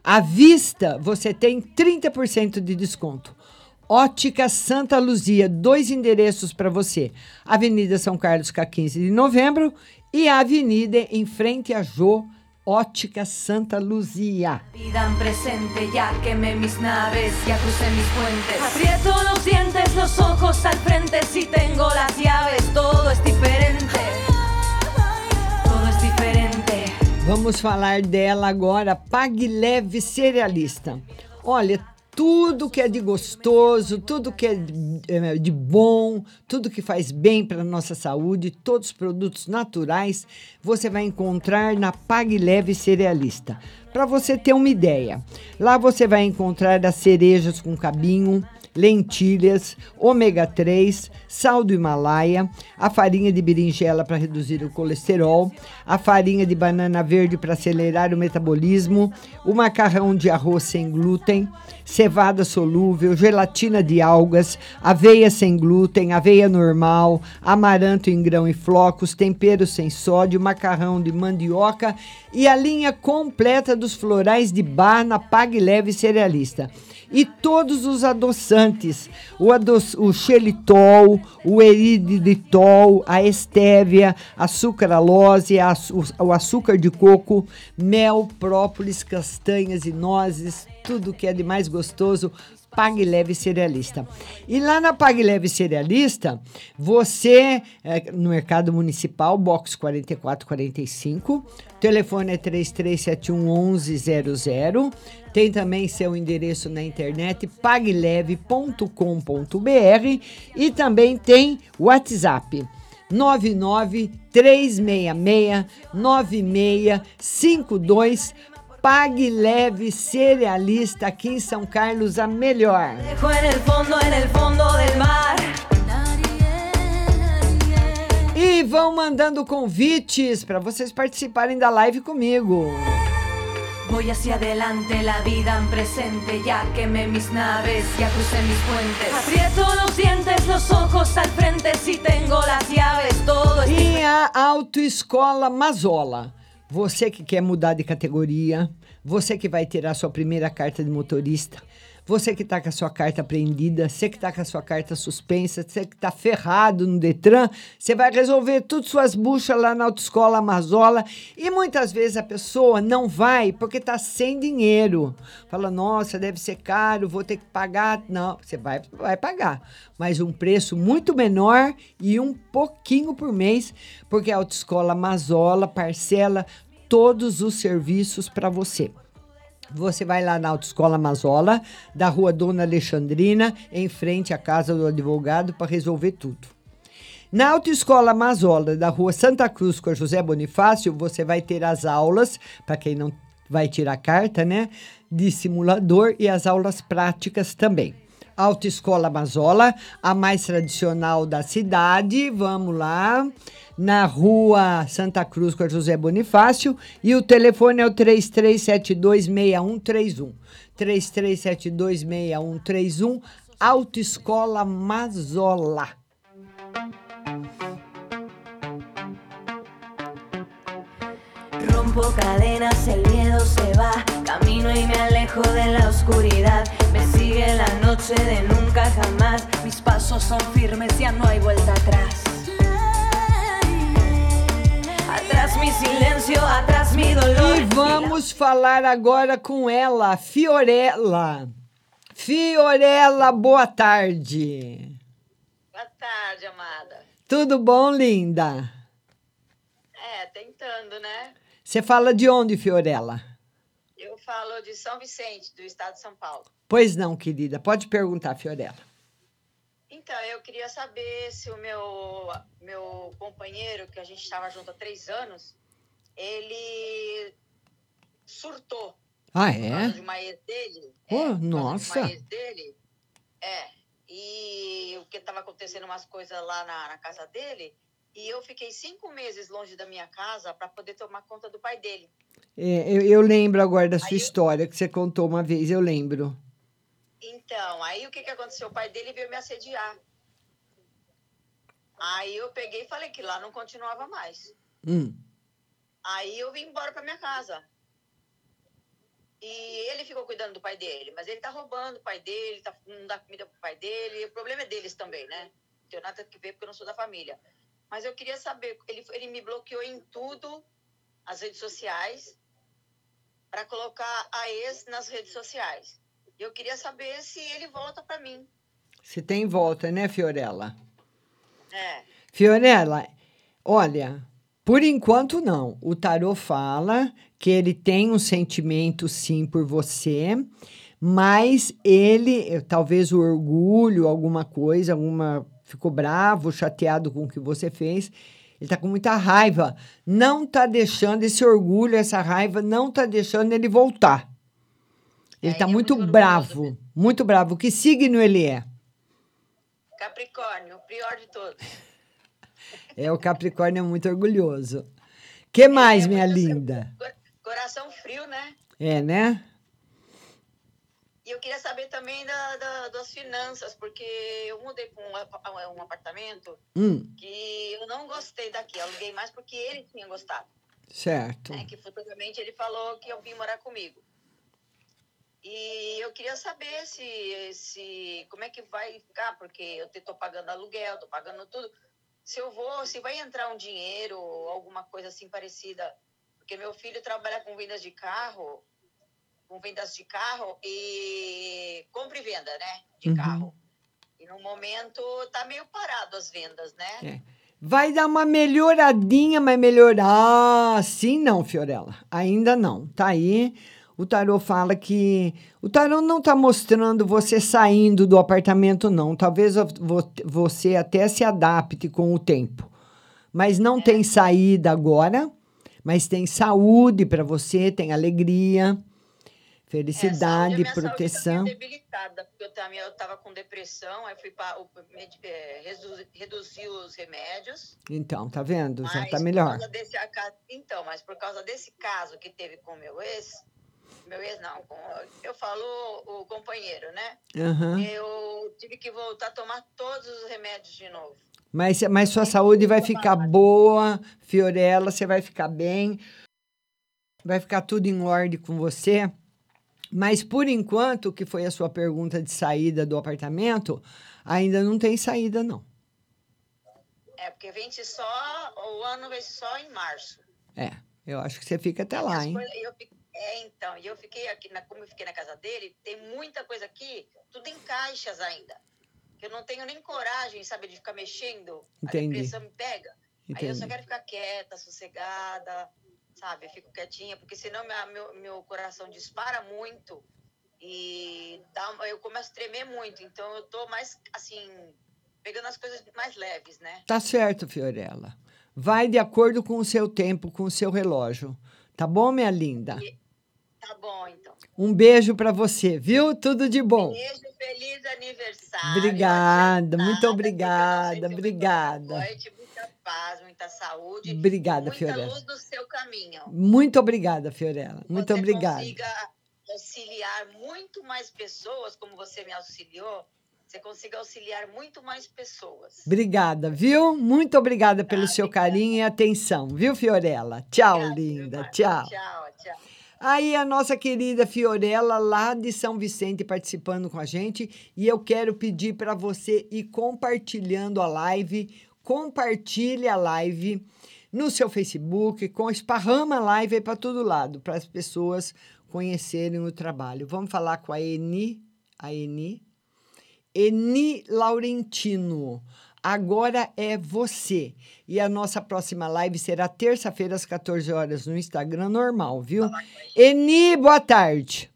À vista, você tem 30% de desconto. Ótica Santa Luzia, dois endereços para você. Avenida São Carlos, com 15 de novembro, e a avenida em frente a Jô, Ótica Santa Luzia. vida en presente, ya quemé mis naves, ya crucé mis puentes. Aprieto los dientes, los ojos al frente, si tengo las llaves, todo es diferente. Todo es diferente. Vamos falar dela agora, Pague Leve Cerealista. Olha, tudo que é de gostoso, tudo que é de, eh, de bom, tudo que faz bem para a nossa saúde, todos os produtos naturais, você vai encontrar na Pague Leve Cerealista. Para você ter uma ideia, lá você vai encontrar as cerejas com cabinho, lentilhas, ômega 3, sal do Himalaia, a farinha de berinjela para reduzir o colesterol, a farinha de banana verde para acelerar o metabolismo, o macarrão de arroz sem glúten, cevada solúvel, gelatina de algas, aveia sem glúten, aveia normal, amaranto em grão e flocos, tempero sem sódio, macarrão de mandioca e a linha completa dos florais de bar na Pague Leve Cerealista. E todos os adoçantes, o, ado o xelitol, o eriditol, a estévia, a, o açúcar de coco, mel, própolis, castanhas e nozes, tudo que é de mais gostoso, Pague Leve Cerealista. E lá na Pague Leve Cerealista, você, é, no Mercado Municipal, box 4445, telefone é 3371 1100. Tem também seu endereço na internet, pagleve.com.br e também tem WhatsApp 99 366 9652 Pague Leve Cerealista aqui em São Carlos, a melhor. E vão mandando convites para vocês participarem da live comigo. Voy hacia adelante, la vida en presente, ya quemé mis naves, ya crucé mis puentes. Aprieto los dientes, los ojos al frente, si tengo las llaves, todo es E a Autoescola Mazola. Você que quer mudar de categoria, você que vai tirar sua primeira carta de motorista, você que está com a sua carta apreendida, você que está com a sua carta suspensa, você que está ferrado no Detran, você vai resolver tudo suas buchas lá na Autoescola Mazola e muitas vezes a pessoa não vai porque está sem dinheiro. Fala, nossa, deve ser caro, vou ter que pagar. Não, você vai, vai pagar, mas um preço muito menor e um pouquinho por mês, porque a Autoescola Mazola parcela todos os serviços para você. Você vai lá na Autoescola Mazola, da rua Dona Alexandrina, em frente à casa do advogado, para resolver tudo. Na Autoescola Mazola, da rua Santa Cruz com a José Bonifácio, você vai ter as aulas, para quem não vai tirar carta, né? De simulador e as aulas práticas também. Autoescola Mazola, a mais tradicional da cidade. Vamos lá. Na rua Santa Cruz com a José Bonifácio. E o telefone é o 33726131. 33726131. Autoescola Mazola. Rompo cadenas, el miedo se va. Camino y me alejo de la oscuridad. Me sigue la noche de nunca jamás. Mis pasos son firmes, ya no hay vuelta atrás. Atrás mi silencio, atrás mi dolor. E vamos falar agora com ela, Fiorella. Fiorella, boa tarde. Boa tarde, amada. Tudo bom, linda? É, tentando, né? Você fala de onde, Fiorella? Eu falo de São Vicente, do estado de São Paulo. Pois não, querida. Pode perguntar, Fiorella. Então, eu queria saber se o meu, meu companheiro, que a gente estava junto há três anos, ele surtou. Ah, causa de é? uma ex dele. Oh, por causa de nossa. Uma ex dele. É. E o que estava acontecendo umas coisas lá na, na casa dele. E eu fiquei cinco meses longe da minha casa para poder tomar conta do pai dele. É, eu, eu lembro agora da sua história que você contou uma vez, eu lembro. Então, aí o que, que aconteceu? O pai dele veio me assediar. Aí eu peguei e falei que lá não continuava mais. Hum. Aí eu vim embora para minha casa. E ele ficou cuidando do pai dele, mas ele tá roubando o pai dele, tá, não dá comida pro pai dele. O problema é deles também, né? Não tenho nada que ver porque eu não sou da família. Mas eu queria saber, ele, ele me bloqueou em tudo, as redes sociais, para colocar a ex nas redes sociais. Eu queria saber se ele volta para mim. Você tem volta, né, Fiorella? É. Fiorella, olha, por enquanto não. O tarô fala que ele tem um sentimento sim por você, mas ele, eh, talvez o orgulho, alguma coisa, alguma ficou bravo, chateado com o que você fez. Ele tá com muita raiva, não tá deixando esse orgulho, essa raiva não tá deixando ele voltar. Ele tá muito bravo, muito bravo. Que signo ele é? Capricórnio, o pior de todos. É, o Capricórnio é muito orgulhoso. que mais, minha linda? Coração frio, né? É, né? Eu queria saber também da, da- das finanças, porque eu mudei para um, um apartamento Hum, que eu não gostei daqui. Aluguei mais porque ele tinha gostado. certo. né? Que futuramente ele falou que ia vir morar comigo. E eu queria saber se, se como é que vai ficar, porque eu estou pagando aluguel, estou pagando tudo. Se eu vou, se vai entrar um dinheiro ou alguma coisa assim parecida. Porque meu filho trabalha com vendas de carro, com vendas de carro e compra e venda, né? De Uhum. carro. E no momento tá meio parado as vendas, né? É. Vai dar uma melhoradinha, mas melhorar assim não, Fiorella. Ainda não. Tá aí. O tarô fala que o tarô não tá mostrando você saindo do apartamento não. Talvez vo- vo- você até se adapte com o tempo. Mas não tem saída agora, mas tem saúde para você, tem alegria, felicidade, proteção. saúde tá meio debilitada, porque eu também eu tava com depressão, aí fui para reduzir os remédios. Então, tá vendo? Já tá melhor. desse então, mas por causa desse caso que teve com o meu ex, meu ex não, com, eu falo o companheiro, né? Aham. Eu tive que voltar a tomar todos os remédios de novo. Mas, mas sua saúde vai ficar boa, Fiorella, você vai ficar bem, vai ficar tudo em ordem com você. Mas por enquanto, que foi a sua pergunta de saída do apartamento, ainda não tem saída, não. É, porque vence só, o ano vence só em março. É, eu acho que você fica até lá, hein? coisas- eu é, então, e eu fiquei aqui, na, como eu fiquei na casa dele, tem muita coisa aqui, tudo em caixas ainda. Que eu não tenho nem coragem, sabe, de ficar mexendo. Entendi. A depressão me pega. Aí eu só Entendi. quero ficar quieta, sossegada, sabe? Eu fico quietinha, porque senão minha- meu, meu coração dispara muito e dá, eu começo a tremer muito. Então eu tô mais, assim, pegando as coisas mais leves, né? Tá certo, Fiorella. Vai de acordo com o seu tempo, com o seu relógio. Tá bom, minha linda? Tá bom, então. Um beijo pra você, viu? Tudo de bom. Beijo, feliz aniversário. Obrigada, muito obrigada, obrigada. Noite, muita paz, muita saúde. Obrigada, muita Fiorella. luz no seu caminho. Muito obrigada, Fiorella. Muito você obrigada. consiga auxiliar muito mais pessoas, como você me auxiliou, você consiga auxiliar muito mais pessoas. Obrigada, viu? Muito obrigada pelo seu carinho e atenção, viu, Fiorella? Tchau, linda. Tchau. Tchau, tchau. Aí a nossa querida Fiorella, lá de São Vicente, participando com a gente. E eu quero pedir para você ir compartilhando a live. Compartilhe a live no seu Facebook, com esparrama a live aí para todo lado, para as pessoas conhecerem o trabalho. Vamos falar com a Eni, a Eni. Eni Laurentino. Agora é você. E a nossa próxima live será terça-feira, às 14 horas, no Instagram normal, viu? Eni, boa tarde.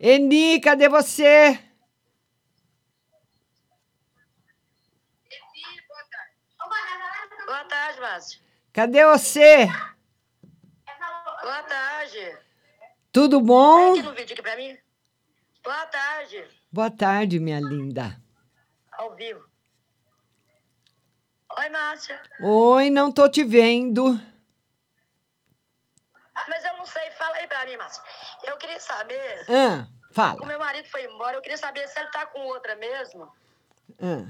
Eni, cadê você? Márcio. Cadê você? Boa tarde. Tudo bom? Aqui no vídeo aqui pra mim. Boa tarde. Boa tarde, minha linda. Ao vivo. Oi, Márcia. Oi, não tô te vendo. Ah, Mas eu não sei, fala aí pra mim, Márcia. Eu queria saber. Ah, fala. O meu marido foi embora, eu queria saber se ele tá com outra mesmo. Ah,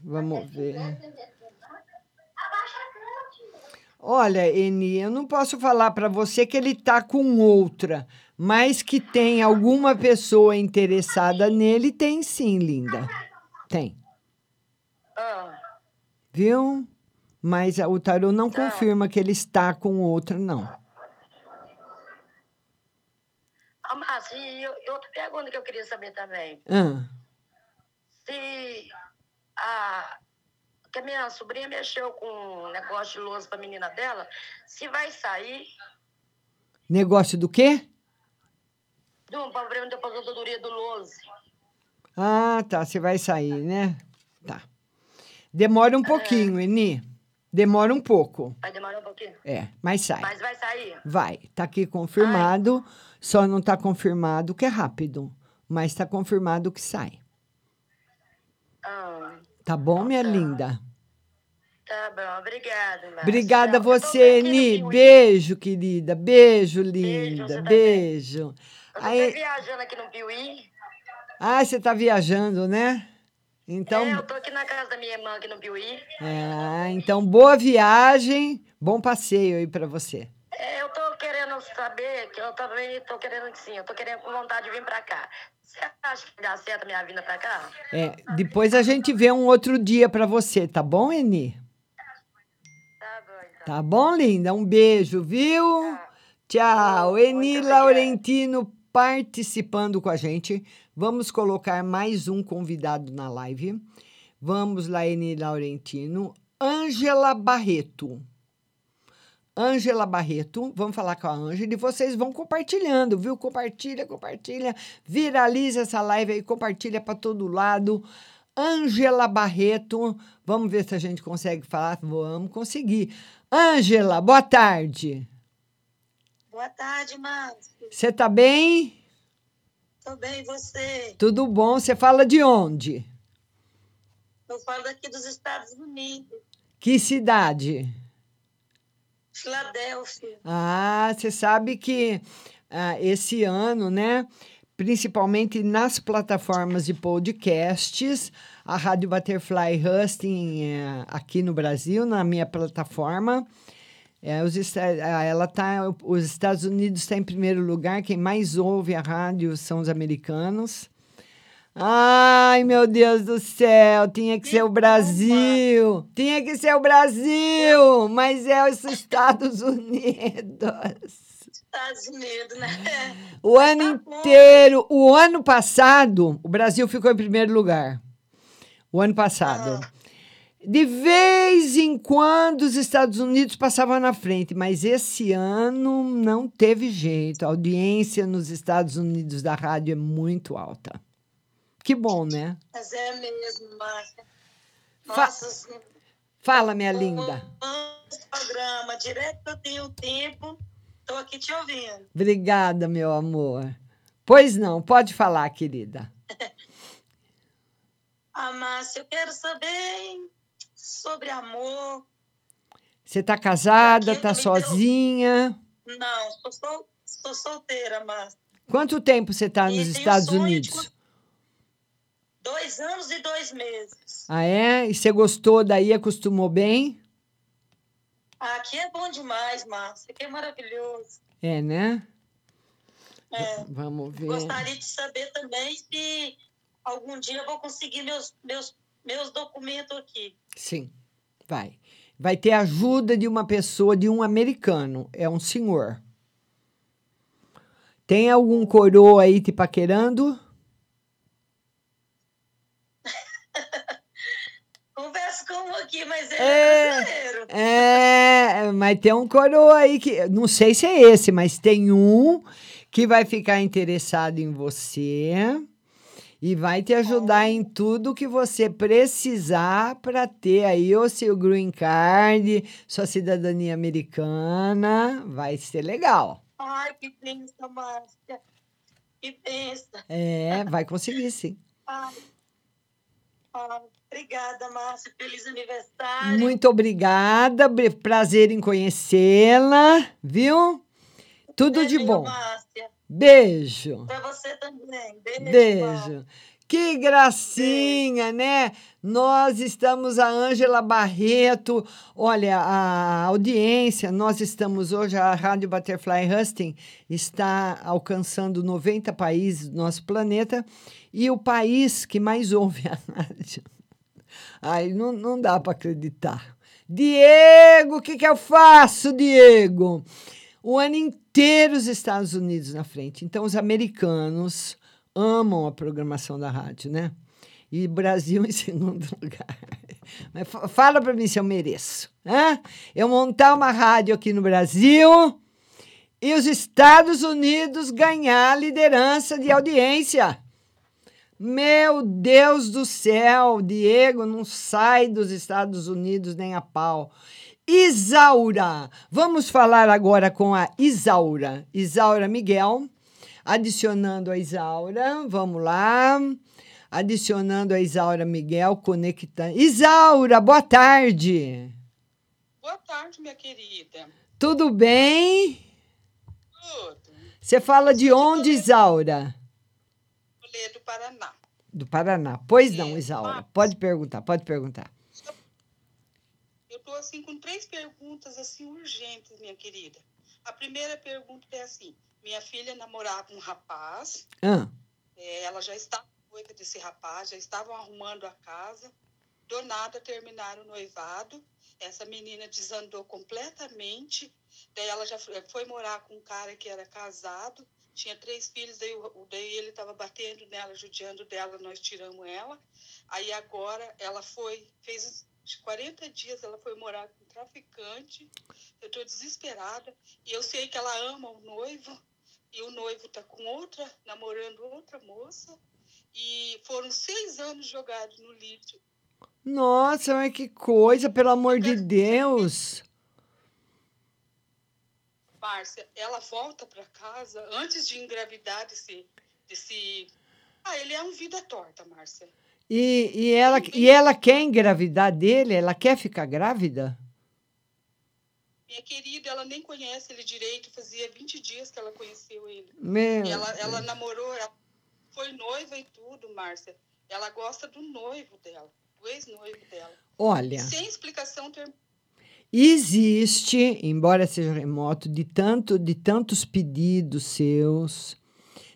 vamos ver. Olha, Eni, eu não posso falar para você que ele tá com outra, mas que tem alguma pessoa interessada nele, tem sim, linda. Tem. Ah, Viu? Mas o tarô não confirma que ele está com outra, não. ah, e eu- e outra pergunta que eu queria saber também. Ah, Se a. Que a minha sobrinha mexeu com um negócio de lousa pra menina dela, se vai sair negócio do quê? do problema da aposentadoria do Lose. Ah, tá. Você vai sair, né? Tá. Demora um pouquinho, Eni. Demora um pouco. Vai demorar um pouquinho? É, mas sai. Mas vai sair? Vai. Tá aqui confirmado. Só não tá confirmado que é rápido. Mas tá confirmado que sai. Ah, Tá bom, minha linda? Tá bom, obrigada, Márcia. Obrigada a você, Eni. Beijo, querida. Beijo, linda. Beijo. Eu tô Aí, viajando aqui no Piuí. ah, você tá viajando, né? Então, É, eu tô aqui na casa da minha irmã aqui no Piuí. é, então boa viagem, bom passeio aí pra você. É, eu tô querendo saber, que eu também tô querendo que sim, eu tô querendo com vontade de vir pra cá. Você acha que dá certo a minha vinda pra cá? É, depois a gente vê um outro dia pra você, tá bom, Eni? Tá bom, linda? Um beijo, viu? Tchau. Eni Laurentino participando com a gente. Vamos colocar mais um convidado na live. Vamos lá, Eni Laurentino. Ângela Barreto. Ângela Barreto, vamos falar com a Ângela e vocês vão compartilhando, viu? Compartilha, compartilha, viraliza essa live aí, compartilha para todo lado. Ângela Barreto, vamos ver se a gente consegue falar. Vamos conseguir. Ângela, boa tarde. Boa tarde, Márcio. Você tá bem? Tô bem, e você? Tudo bom? Você fala de onde? Eu falo daqui dos Estados Unidos, Que cidade? Filadélfia. Ah, você sabe que ah, esse ano, né? Principalmente nas plataformas de podcasts, a Rádio Butterfly Husting eh, aqui no Brasil, na minha plataforma, eh, os, ela tá, os Estados Unidos está em primeiro lugar, quem mais ouve a rádio são os americanos. Ai, meu Deus do céu, tinha que ser o Brasil. Tinha que ser o Brasil, mas é os Estados Unidos. Estados Unidos, né? O ano inteiro, o ano passado, o Brasil ficou em primeiro lugar. O ano passado. De vez em quando os Estados Unidos passavam na frente, mas esse ano não teve jeito. A audiência nos Estados Unidos da rádio é muito alta. Que bom, né? Mas é mesmo, Márcia. Fa- Nossa, assim, Fala, minha linda. programa, direto eu tenho tempo Estou aqui te ouvindo. Obrigada, meu amor. Pois não, pode falar, querida. Ah, Márcia, eu quero saber sobre amor. Você está casada, está sozinha? Não, sou, sol, sou solteira, Márcia. Quanto tempo você está nos Estados sonho de Unidos? Dois anos e dois meses. Ah, é? E você gostou daí, acostumou bem? Aqui é bom demais, Márcia. Aqui é maravilhoso. É, né? É. Vamos ver. Gostaria de saber também se algum dia eu vou conseguir meus, meus, meus documentos aqui. Sim, vai. Vai ter ajuda de uma pessoa, de um americano. É um senhor. Tem algum coroa aí te paquerando? Converso com um aqui, mas ele É. é brasileiro. É, mas tem um coroa aí que. Não sei se é esse, mas tem um que vai ficar interessado em você e vai te ajudar em tudo que você precisar para ter aí o seu green card, sua cidadania americana. Vai ser legal. Ai, que benção, Márcia. Que benção. É, vai conseguir sim. Ai. Ai, obrigada, Márcia. Feliz aniversário. Muito obrigada, br- prazer em conhecê-la, viu? Tudo de Beijo, bom. Márcia. Beijo. Para você também. Beijo. Beijo. Que gracinha, né? Nós estamos, a Ângela Barreto, olha, a audiência, nós estamos hoje, a Rádio Butterfly Husting está alcançando 90 países do nosso planeta e o país que mais ouve a rádio. Ai, não, não dá para acreditar. Diego, o que, que eu faço, Diego? O ano inteiro os Estados Unidos na frente. Então, os americanos amam a programação da rádio, né? E Brasil em segundo lugar. Mas fa- fala para mim se eu mereço. Hã? Eu montar uma rádio aqui no Brasil e os Estados Unidos ganhar liderança de audiência. Meu Deus do céu, Diego não sai dos Estados Unidos nem a pau. Isaura, vamos falar agora com a Isaura. Isaura Miguel, adicionando a Isaura, vamos lá. Adicionando a Isaura Miguel, conectando. Isaura, boa tarde. Boa tarde, minha querida. Tudo bem? Tudo. Você fala de onde, Isaura? Do Paraná. Do Paraná. Pois não, Isaura. Pode perguntar, pode perguntar. Assim com três perguntas assim urgentes, minha querida. A primeira pergunta é assim: minha filha namorava um rapaz, Ah, eh, ela já estava noiva desse rapaz, já estavam arrumando a casa. Do nada terminaram o noivado. Essa menina desandou completamente. Daí ela já foi- morar com um cara que era casado, tinha três filhos. Daí, daí ele estava batendo nela, judiando dela, nós tiramos ela. Aí agora ela foi, fez uns 40 dias, ela foi morar com um traficante. Eu estou desesperada. E eu sei que ela ama o noivo. E o noivo está com outra, namorando outra moça. E foram seis anos jogados no lixo. nossa, mas que coisa, pelo amor de Deus. Márcia, ela volta para casa antes de engravidar desse, desse. Ah, ele é um vida torta, Márcia. E, e, ela, e ela quer engravidar dele? Ela quer ficar grávida? Minha querida, ela nem conhece ele direito, fazia 20 dias que ela conheceu ele. Meu ela, ela namorou, ela foi noiva e tudo, Márcia. Ela gosta do noivo dela, do ex-noivo dela. Olha. Sem explicação ter... Existe, embora seja remoto, de, tanto, de tantos pedidos seus,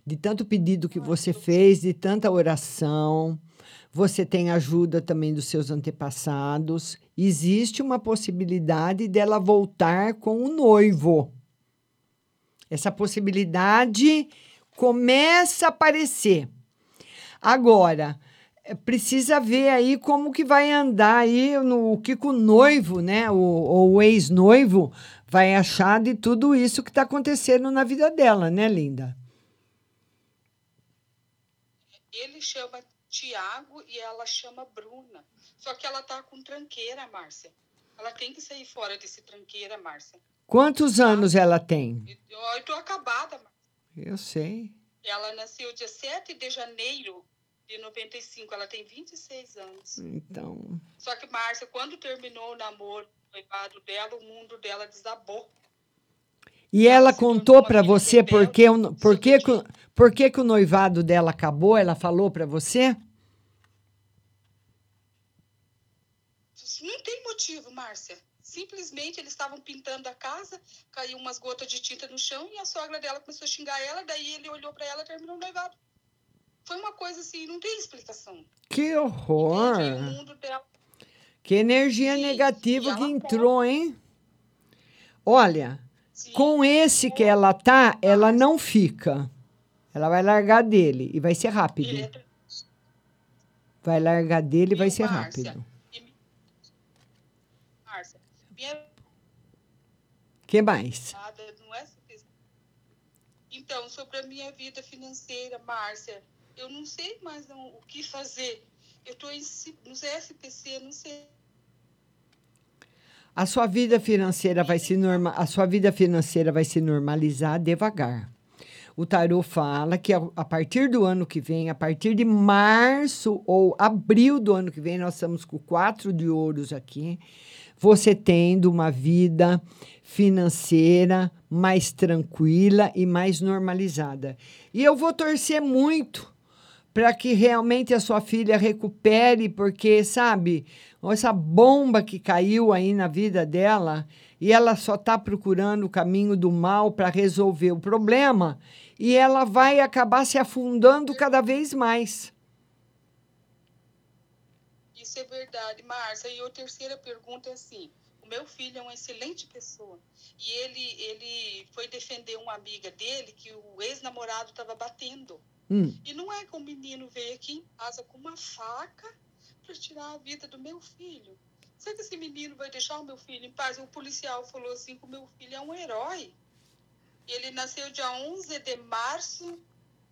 de tanto pedido que você fez, de tanta oração. Você tem ajuda também dos seus antepassados. Existe uma possibilidade dela voltar com o noivo. Essa possibilidade começa a aparecer. Agora, é, precisa ver aí como que vai andar aí no o que o noivo, né, o, o ex-noivo vai achar de tudo isso que está acontecendo na vida dela, né, linda? Ele chama Tiago e ela chama Bruna. Só que ela tá com tranqueira, Márcia. Ela tem que sair fora desse tranqueira, Márcia. Quantos anos ela tem? Eu estou acabada. Márcia. Eu sei. Ela nasceu dia 7 de janeiro de 95. Ela tem 26 anos. Então, Só que, Márcia, quando terminou o namoro, noivado dela, o mundo dela desabou. E ela contou para você por que, o- por, que, por que, que o noivado dela acabou? Ela falou para você? Não tem motivo, Márcia. Simplesmente eles estavam pintando a casa, caiu umas gotas de tinta no chão e a sogra dela começou a xingar ela, daí ele olhou para ela e terminou o noivado. Foi uma coisa assim, não tem explicação. Que horror! Que energia negativa que entrou, hein? Olha, com esse que ela tá, ela não fica. Ela vai largar dele e vai ser rápido. Vai largar dele e vai ser rápido. Que mais? é. Então, sobre a minha vida financeira, Márcia, eu não sei mais não, o que fazer. Eu estou no SPC, não sei. A sua vida financeira vai se norma, a sua vida financeira vai se normalizar devagar. O tarô fala que a partir do ano que vem, a partir de março ou abril do ano que vem, nós estamos com quatro de ouros aqui, você tendo uma vida financeira mais tranquila e mais normalizada. E eu vou torcer muito para que realmente a sua filha recupere, porque, sabe, essa bomba que caiu aí na vida dela e ela só está procurando o caminho do mal para resolver o problema e ela vai acabar se afundando cada vez mais. Isso é verdade, Márcia. E a terceira pergunta é assim: o meu filho é uma excelente pessoa e ele ele foi defender uma amiga dele que o ex-namorado estava batendo. Hum. E não é que o menino veio aqui em casa com uma faca para tirar a vida do meu filho. Será que esse menino vai deixar o meu filho em paz? O policial falou assim que o meu filho é um herói. Ele nasceu dia 11 de março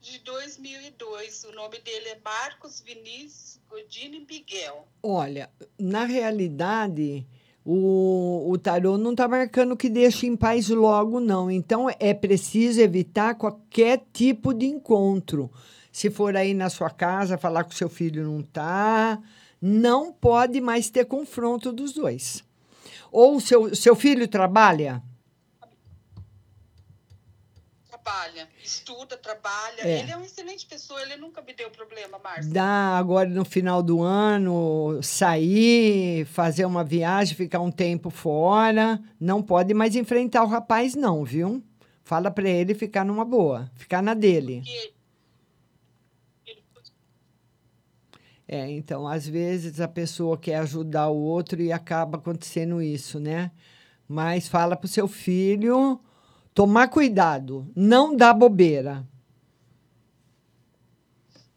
de 2002. O nome dele é Marcos Vinícius Godini Miguel. Olha, na realidade, o, o tarô não está marcando que deixe em paz logo, não. Então, é preciso evitar qualquer tipo de encontro. Se for aí na sua casa falar que o seu filho não está, não pode mais ter confronto dos dois. Ou o seu, seu filho trabalha? Trabalha, estuda, trabalha. É. Ele é uma excelente pessoa, ele nunca me deu problema, Márcia. Dá agora no final do ano sair, fazer uma viagem, ficar um tempo fora. Não pode mais enfrentar o rapaz, não, viu? Fala para ele ficar numa boa, ficar na dele. Porque É, então, às vezes a pessoa quer ajudar o outro e acaba acontecendo isso, né? Mas fala pro seu filho tomar cuidado, não dá bobeira.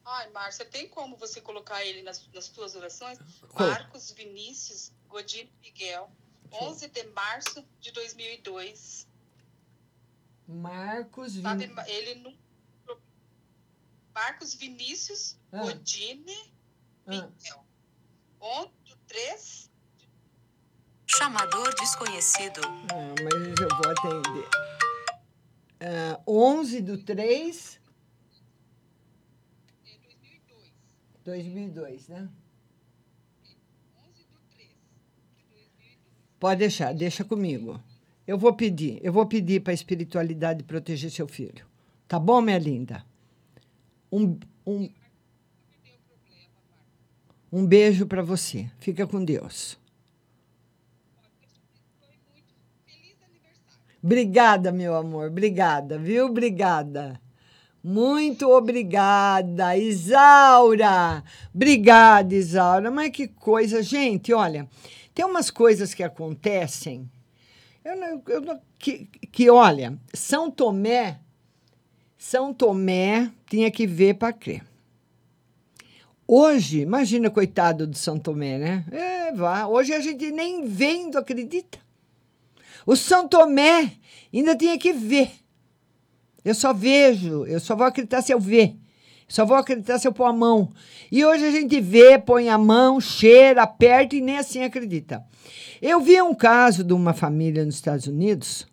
Ai, Márcia, tem como você colocar ele nas, nas tuas orações? Marcos Vinícius Godinho Miguel, 11 de março de 2002. Marcos Sabe, Vin... ele não... Marcos Vinícius Ah. Godini 11 do 3 Chamador desconhecido. Ah, mas eu vou atender. Ah, 11 do 3... 2002, né? Pode deixar, deixa comigo. Eu vou pedir, eu vou pedir para a espiritualidade proteger seu filho. Tá bom, minha linda? Um, um, um beijo para você. Fica com Deus. Obrigada, meu amor. Obrigada, viu? Obrigada. Muito obrigada, Isaura. Obrigada, Isaura. Mas que coisa, gente, olha, tem umas coisas que acontecem. Eu não, eu não- que, que, olha, São Tomé, São Tomé tinha que ver para crer. Hoje, imagina, coitado do São Tomé, né? É, vá. Hoje a gente nem vendo acredita. O São Tomé ainda tinha que ver. Eu só vejo, eu só vou acreditar se eu ver. Só vou acreditar se eu pôr a mão. E hoje a gente vê, põe a mão, cheira, aperta e nem assim acredita. Eu vi um caso de uma família nos Estados Unidos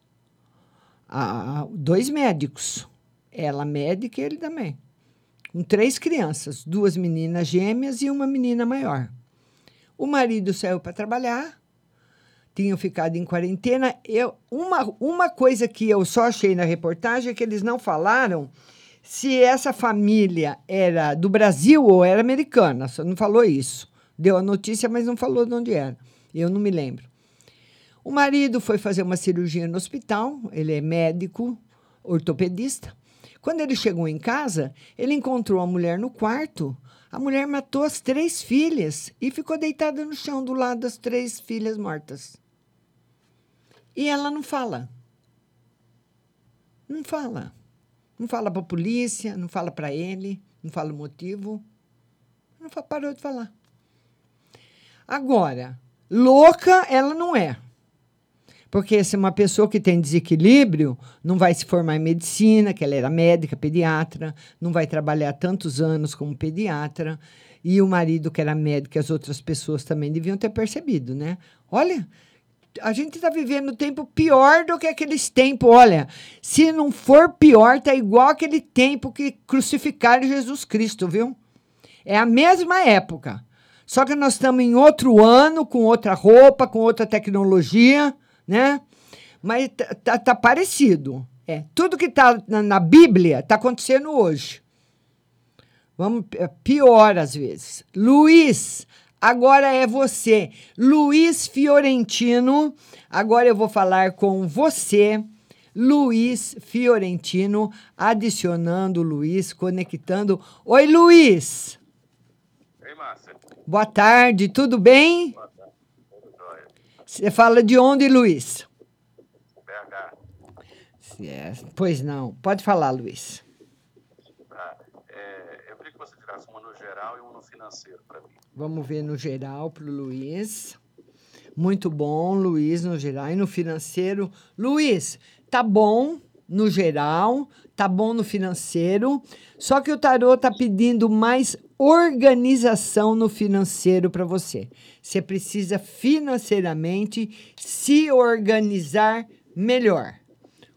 a- a- dois médicos. Ela médica e ele também. Com três crianças, duas meninas gêmeas e uma menina maior. O marido saiu para trabalhar, tinham ficado em quarentena. Eu, uma, uma coisa que eu só achei na reportagem é que eles não falaram se essa família era do Brasil ou era americana. Só não falou isso. Deu a notícia, mas não falou de onde era. Eu não me lembro. O marido foi fazer uma cirurgia no hospital, ele é médico, ortopedista. Quando ele chegou em casa, ele encontrou a mulher no quarto. A mulher matou as três filhas e ficou deitada no chão do lado das três filhas mortas. E ela não fala. Não fala. Não fala para a polícia, não fala para ele, não fala o motivo. Não parou de falar. Agora, louca ela não é. Porque se uma pessoa que tem desequilíbrio não vai se formar em medicina, que ela era médica, pediatra, não vai trabalhar tantos anos como pediatra, e o marido que era médico, as outras pessoas também deviam ter percebido, né? Olha, a gente está vivendo um tempo pior do que aqueles tempos. Olha, se não for pior, tá igual aquele tempo que crucificaram Jesus Cristo, viu? É a mesma época. Só que nós estamos em outro ano, com outra roupa, com outra tecnologia, né? Mas tá, tá, tá parecido. É, tudo que está na, na Bíblia está acontecendo hoje. Vamos, é pior às vezes. Luiz, agora é você. Luiz Fiorentino, agora eu vou falar com você. Luiz Fiorentino, adicionando Luiz, conectando. Oi, Luiz. Ei, Márcia. Boa tarde, tudo bem? Boa. Você fala de onde, Luiz? BH. É, pois não. Pode falar, Luiz. Tá. É, eu queria que você tirasse uma no geral e uma no financeiro para mim. Vamos ver no geral para o Luiz. Muito bom, Luiz, no geral. E no financeiro. Luiz, tá bom no geral, tá bom no financeiro. Só que o tarô tá pedindo mais organização no financeiro para você. Você precisa financeiramente se organizar melhor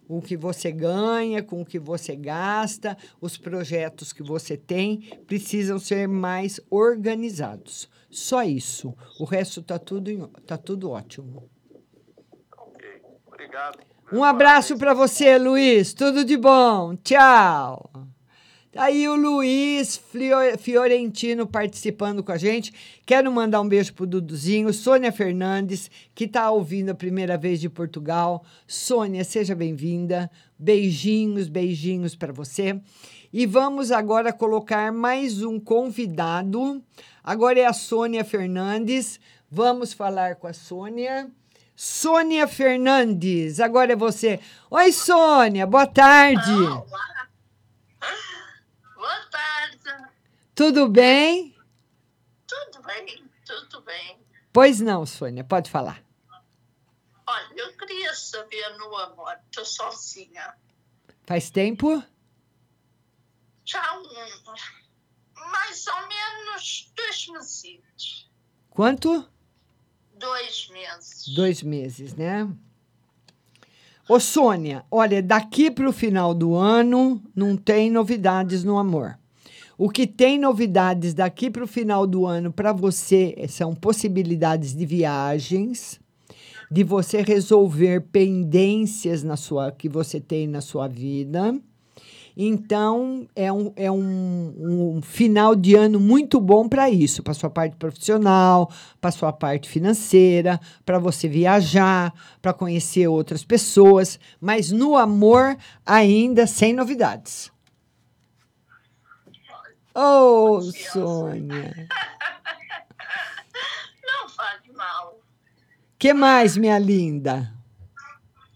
o que você ganha, com o que você gasta, os projetos que você tem precisam ser mais organizados. Só isso. O resto tá tudo tá tudo ótimo. Ok. Obrigado. Um abraço para você, Luiz. Tudo de bom. Tchau. Aí o Luiz Fiorentino participando com a gente. Quero mandar um beijo pro Duduzinho, Sônia Fernandes, que está ouvindo a primeira vez de Portugal. Sônia, seja bem-vinda. Beijinhos, beijinhos para você. E vamos agora colocar mais um convidado. Agora é a Sônia Fernandes. Vamos falar com a Sônia. Sônia Fernandes, agora é você. Oi, Sônia, boa tarde. Boa tarde. Tudo bem? Tudo bem, tudo bem. Pois não, Sônia, pode falar. Olha, eu queria saber no amor, estou sozinha. Faz tempo? Já um, mais ou menos dois meses. Quanto? Dois meses. Dois meses, né? Ô, Sônia, olha, daqui para o final do ano não tem novidades no amor. O que tem novidades daqui para o final do ano para você são possibilidades de viagens, de você resolver pendências na sua que você tem na sua vida. Então, é um, é um, um final de ano muito bom para isso, para sua parte profissional, para sua parte financeira, para você viajar, para conhecer outras pessoas, mas no amor ainda sem novidades. Oh, Sônia. Não faz mal. Que mais, minha linda?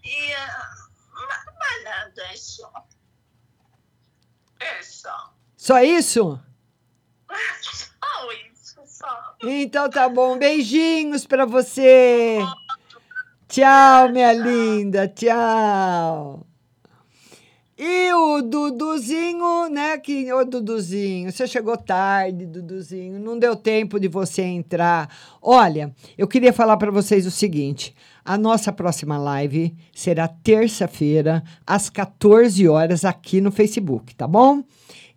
E, ah, ma- mas nada, é só. É só. Só isso? Só isso, só. Então tá bom. Beijinhos para você. Tchau, minha linda. Tchau. E o Duduzinho, né? Que, ô, Duduzinho, você chegou tarde, Duduzinho. Não deu tempo de você entrar. Olha, eu queria falar para vocês o seguinte: A nossa próxima live será terça-feira, às 14 horas, aqui no Facebook, tá bom?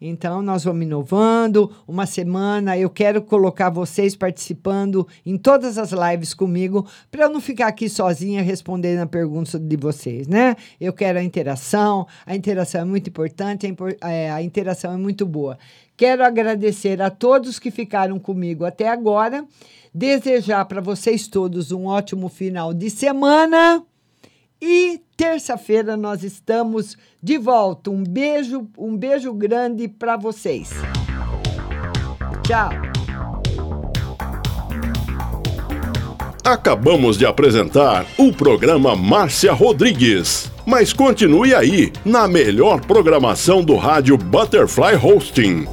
Então, nós vamos inovando. Uma semana eu quero colocar vocês participando em todas as lives comigo, para eu não ficar aqui sozinha respondendo a pergunta de vocês, né? Eu quero a interação. A interação é muito importante, é, a interação é muito boa. Quero agradecer a todos que ficaram comigo até agora. Desejar para vocês todos um ótimo final de semana. E terça-feira nós estamos de volta. Um beijo, um beijo grande para vocês. Tchau. Acabamos de apresentar o programa Márcia Rodrigues. Mas continue aí, na melhor programação do rádio Butterfly Hosting.